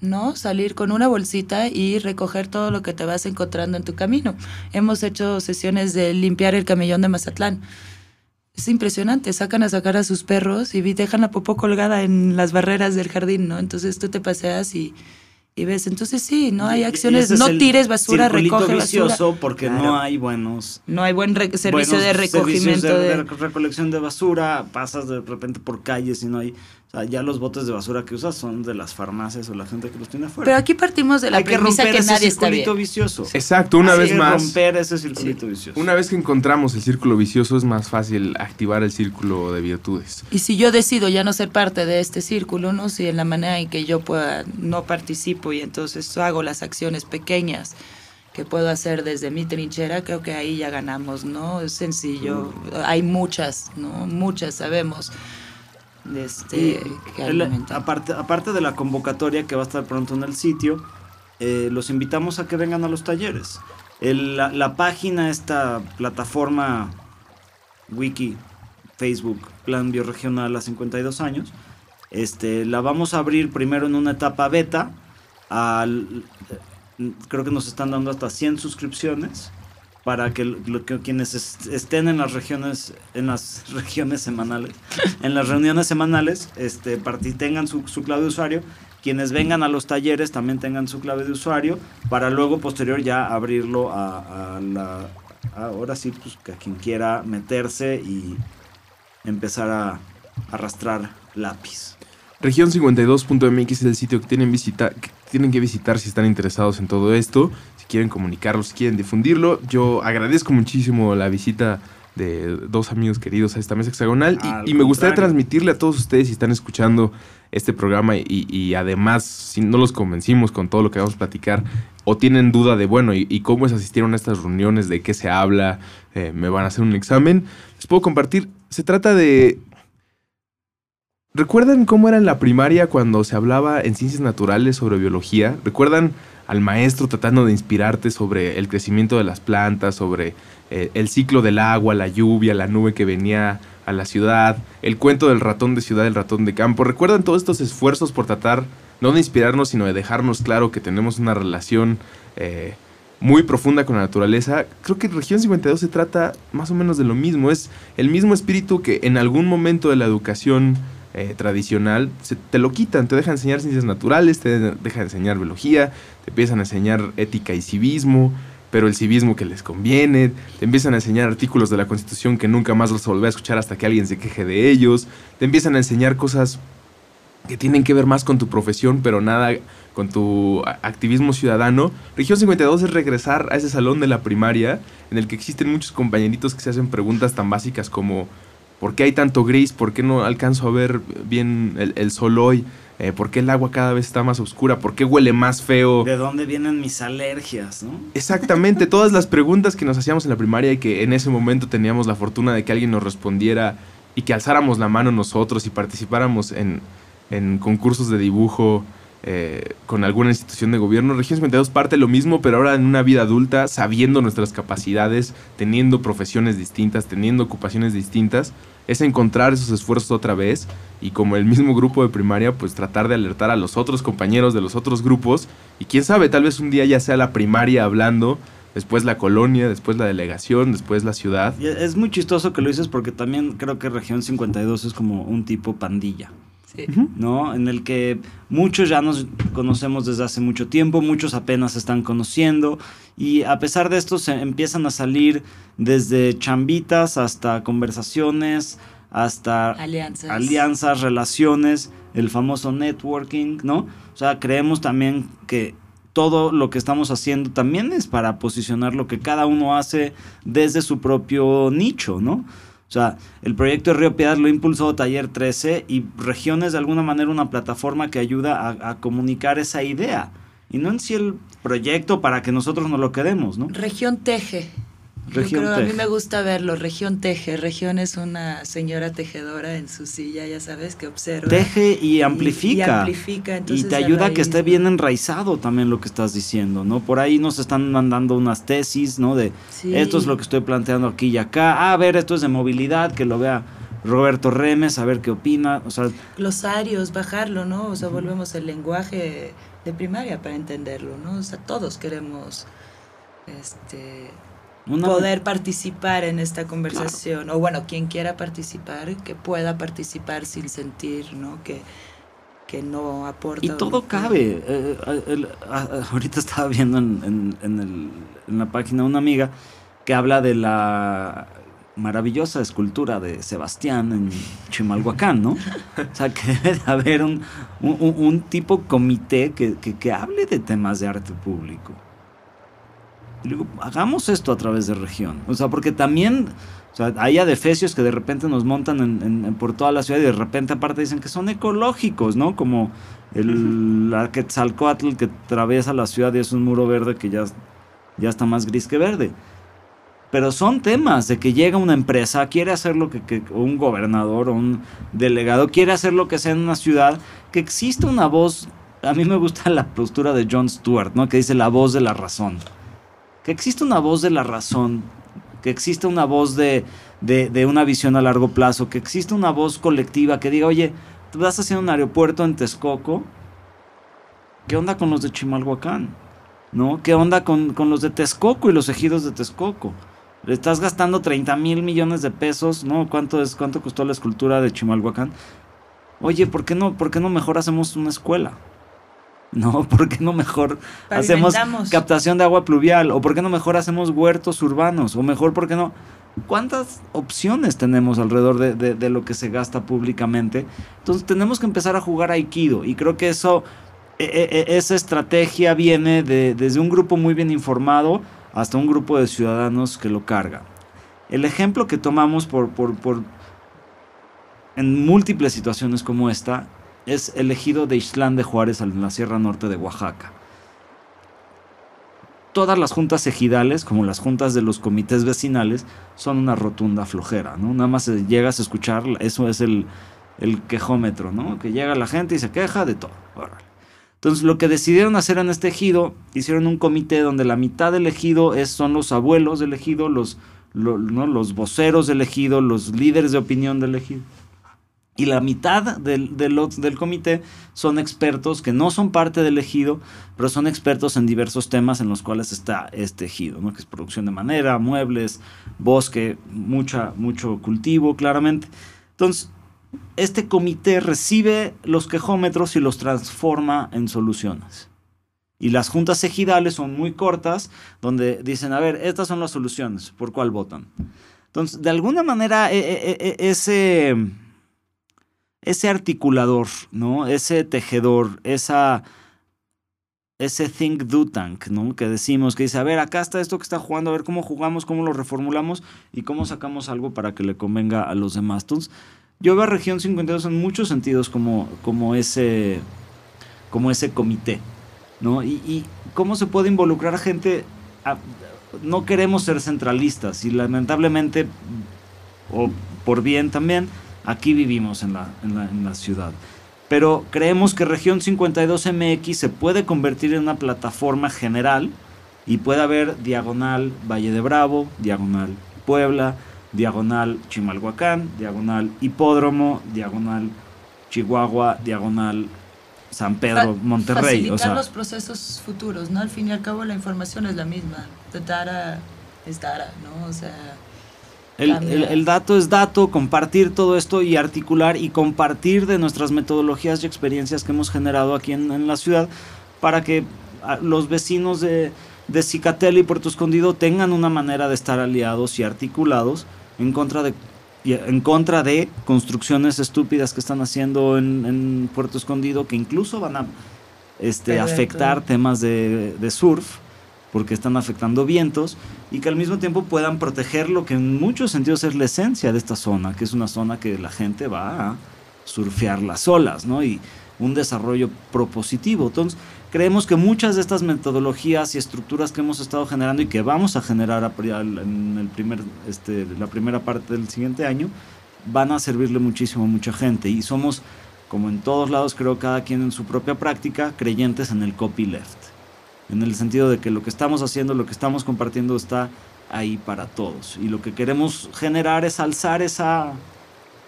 ¿no? Salir con una bolsita y recoger todo lo que te vas encontrando en tu camino. Hemos hecho sesiones de limpiar el camellón de Mazatlán. Es impresionante, sacan a sacar a sus perros y dejan la popó colgada en las barreras del jardín, ¿no? Entonces tú te paseas y y ves, entonces sí, no hay acciones, no tires basura, recoge vicioso porque no hay buenos... No hay buen servicio de recogimiento. De, recolección de basura, pasas de repente por calles y no hay... O sea, ya los botes de basura que usas son de las farmacias o la gente que los tiene afuera. Pero aquí partimos de la premisa que, nadie está bien. vicioso. Exacto, una vez más. romper ese circulito vicioso. Una vez que encontramos el círculo vicioso es más fácil activar el círculo de virtudes. Y si yo decido ya no ser parte de este círculo, no si en la manera en que yo pueda no participo y entonces hago las acciones pequeñas que puedo hacer desde mi trinchera, creo que ahí ya ganamos, ¿no? Es sencillo. Hay muchas, ¿no? Muchas sabemos este, aparte, aparte de la convocatoria que va a estar pronto en el sitio, eh, los invitamos a que vengan a los talleres. la, página, esta plataforma wiki, Facebook, Plan Bioregional a 52 años, este, la vamos a abrir primero en una etapa beta. Al, creo que nos están dando hasta 100 suscripciones para que, quienes estén en las regiones en las regiones semanales en las reuniones semanales este tengan su, clave de usuario quienes vengan a los talleres también tengan su clave de usuario para luego posterior ya abrirlo a, la ahora sí pues a quien quiera meterse y empezar a arrastrar lápiz. Región 52.mx es el sitio que tienen, visita, que tienen que visitar si están interesados en todo esto quieren comunicarlo, si quieren difundirlo. Yo agradezco muchísimo la visita de dos amigos queridos a esta mesa hexagonal y, me gustaría transmitirle a todos ustedes si están escuchando este programa y, además si no los convencimos con todo lo que vamos a platicar o tienen duda de, bueno, y, cómo es asistir a estas reuniones, de qué se habla, eh, me van a hacer un examen, les puedo compartir. Se trata de ¿Recuerdan cómo era en la primaria cuando se hablaba en ciencias naturales sobre biología? ¿Recuerdan al maestro tratando de inspirarte sobre el crecimiento de las plantas, sobre eh, el ciclo del agua, la lluvia, la nube que venía a la ciudad, el cuento del ratón de ciudad, el ratón de campo? ¿Recuerdan todos estos esfuerzos por tratar no de inspirarnos, sino de dejarnos claro que tenemos una relación eh, muy profunda con la naturaleza? Creo que Región 52 se trata más o menos de lo mismo, es el mismo espíritu que en algún momento de la educación eh, tradicional, se, te lo quitan, te dejan enseñar ciencias naturales, te dejan enseñar biología, te empiezan a enseñar ética y civismo, pero el civismo que les conviene, te empiezan a enseñar artículos de la Constitución que nunca más los volvé a escuchar hasta que alguien se queje de ellos, te empiezan a enseñar cosas que tienen que ver más con tu profesión, pero nada con tu activismo ciudadano. Región 52 es regresar a ese salón de la primaria en el que existen muchos compañeritos que se hacen preguntas tan básicas como ¿Por qué hay tanto gris? ¿Por qué no alcanzo a ver bien el, sol hoy? Eh, ¿Por qué el agua cada vez está más oscura? ¿Por qué huele más feo? ¿De dónde vienen mis alergias? ¿no? Exactamente, todas las preguntas que nos hacíamos en la primaria y que en ese momento teníamos la fortuna de que alguien nos respondiera y que alzáramos la mano nosotros y participáramos en, en concursos de dibujo eh, con alguna institución de gobierno. Región 52 parte lo mismo, pero ahora en una vida adulta, sabiendo nuestras capacidades, teniendo profesiones distintas, teniendo ocupaciones distintas, es encontrar esos esfuerzos otra vez y como el mismo grupo de primaria, pues tratar de alertar a los otros compañeros de los otros grupos y quién sabe, tal vez un día ya sea la primaria hablando después la colonia, después la delegación, después la ciudad. es muy chistoso que lo dices porque también creo que región 52 es como un tipo pandilla. ¿No? En el que muchos ya nos conocemos desde hace mucho tiempo, muchos apenas se están conociendo y a pesar de esto se empiezan a salir desde chambitas hasta conversaciones, hasta alianzas, alianzas relaciones, el famoso networking, ¿no? O sea, creemos también que todo lo que estamos haciendo también es para posicionar lo que cada uno hace desde su propio nicho, ¿no? O sea, el proyecto de Río Piedad lo impulsó Taller 13 y Regiones de alguna manera una plataforma que ayuda a, comunicar esa idea. Y no en sí el proyecto para que nosotros no lo quedemos, ¿no? Región Teje. Región a mí me gusta verlo, Región Teje. Región es una señora tejedora en su silla, ya sabes, que observa. Teje y amplifica. Y, te ayuda a que esté bien enraizado también lo que estás diciendo, ¿no? Por ahí nos están mandando unas tesis, ¿no? De esto es lo que estoy planteando aquí y acá. Ah, a ver, esto es de movilidad, que lo vea Roberto Remes, a ver qué opina. O sea, Glosarios, bajarlo, ¿no? O sea, volvemos el lenguaje de primaria para entenderlo, ¿no? O sea, todos queremos este poder participar en esta conversación. O bueno, quien quiera participar, que pueda participar sin sentir, ¿no? Que, que no aporta. Y todo cabe. Eh, eh, ahorita estaba viendo en, en, el, en la página una amiga que habla de la maravillosa escultura de Sebastián en Chimalhuacán, ¿no? O sea, que debe de haber un, un, tipo comité que, que, que hable de temas de arte público hagamos esto a través de región. O sea, porque también o sea, hay adefesios que de repente nos montan en, por toda la ciudad y de repente aparte dicen que son ecológicos, ¿no? Como el Quetzalcoatl que atraviesa la ciudad y es un muro verde que ya, ya está más gris que verde. Pero son temas de que llega una empresa, quiere hacer lo que, que un gobernador o un delegado quiere hacer lo que sea en una ciudad, que existe una voz. A mí me gusta la postura de Jon Stewart, ¿no? Que dice la voz de la razón que existe una voz de la razón, que existe una voz de, de, una visión a largo plazo, que existe una voz colectiva que diga, oye, tú vas haciendo un aeropuerto en Texcoco, ¿qué onda con los de Chimalhuacán? ¿No? ¿Qué onda con, los de Texcoco y los ejidos de Texcoco? Le estás gastando 30 mil millones de pesos, ¿no? ¿Cuánto, es, ¿Cuánto costó la escultura de Chimalhuacán? Oye, ¿por qué no, por qué no mejor hacemos una escuela? ¿No? ¿Por qué no mejor hacemos captación de agua pluvial? ¿O por qué no mejor hacemos huertos urbanos? ¿O mejor, por qué no? ¿Cuántas opciones tenemos alrededor de, lo que se gasta públicamente? Entonces tenemos que empezar a jugar Aikido y creo que eso, e, e, e, esa estrategia viene desde un grupo muy bien informado hasta un grupo de ciudadanos que lo carga. El ejemplo que tomamos por, por, por en múltiples situaciones como esta es elegido de Islán de Juárez en la Sierra Norte de Oaxaca. Todas las juntas ejidales, como las juntas de los comités vecinales, son una rotunda flojera, ¿no? Nada más llegas a escuchar, eso es el, el quejómetro, ¿no? Que llega la gente y se queja de todo. Entonces lo que decidieron hacer en este ejido, hicieron un comité donde la mitad del ejido es, son los abuelos del ejido, los, ¿no? los voceros del ejido, los líderes de opinión del ejido. Y la mitad del, del, comité son expertos que no son parte del ejido, pero son expertos en diversos temas en los cuales está este ejido, ¿no? que es producción de madera, muebles, bosque, mucha, mucho cultivo, claramente. Entonces, este comité recibe los quejómetros y los transforma en soluciones. Y las juntas ejidales son muy cortas, donde dicen, a ver, estas son las soluciones, ¿por cuál votan? Entonces, de alguna manera, e, e, e, ese, ese articulador, ¿no? Ese tejedor, esa, ese think do tank, ¿no? Que decimos, que dice, a ver, acá está esto que está jugando, a ver cómo jugamos, cómo lo reformulamos y cómo sacamos algo para que le convenga a los demás. Entonces, yo veo a Región 52 en muchos sentidos como, como, ese, como ese comité, ¿no? Y, cómo se puede involucrar gente... no queremos ser centralistas y lamentablemente, o por bien también, aquí vivimos en la, en la, en la ciudad. Pero creemos que Región 52 MX se puede convertir en una plataforma general y puede haber diagonal Valle de Bravo, diagonal Puebla, diagonal Chimalhuacán, diagonal Hipódromo, diagonal Chihuahua, diagonal San Pedro, Monterrey. Facilitar los procesos futuros, ¿no? Al fin y al cabo la información es la misma. Data es data, ¿no? O sea... El, dato es dato, compartir todo esto y articular y compartir de nuestras metodologías y experiencias que hemos generado aquí en, la ciudad para que los vecinos de, de Cicatel y Puerto Escondido tengan una manera de estar aliados y articulados en contra de en contra de construcciones estúpidas que están haciendo en, Puerto Escondido que incluso van a este, afectar temas de, surf porque están afectando vientos y que al mismo tiempo puedan proteger lo que en muchos sentidos es la esencia de esta zona, que es una zona que la gente va a surfear las olas, ¿no? Y un desarrollo propositivo. Entonces, creemos que muchas de estas metodologías y estructuras que hemos estado generando y que vamos a generar en el primer, este, la primera parte del siguiente año van a servirle muchísimo a mucha gente y somos, como en todos lados, creo cada quien en su propia práctica, creyentes en el copyleft, en el sentido de que lo que estamos haciendo, lo que estamos compartiendo está ahí para todos y lo que queremos generar es alzar esa,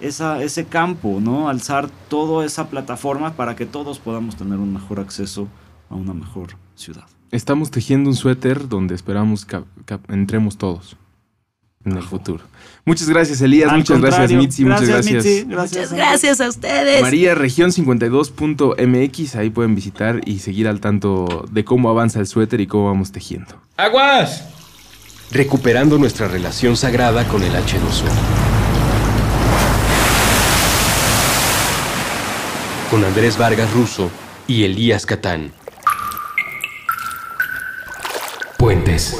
ese campo, ¿no? alzar toda esa plataforma para que todos podamos tener un mejor acceso a una mejor ciudad. Estamos tejiendo un suéter donde esperamos que, entremos todos en el futuro. Muchas gracias, Elías. muchas gracias, Mitzi. muchas gracias. muchas gracias a ustedes. María, región52.mx. Ahí pueden visitar y seguir al tanto de cómo avanza el suéter y cómo vamos tejiendo. ¡Aguas! Recuperando nuestra relación sagrada con el H2O. Con Andrés Vargas Russo y Elías Catán. Puentes.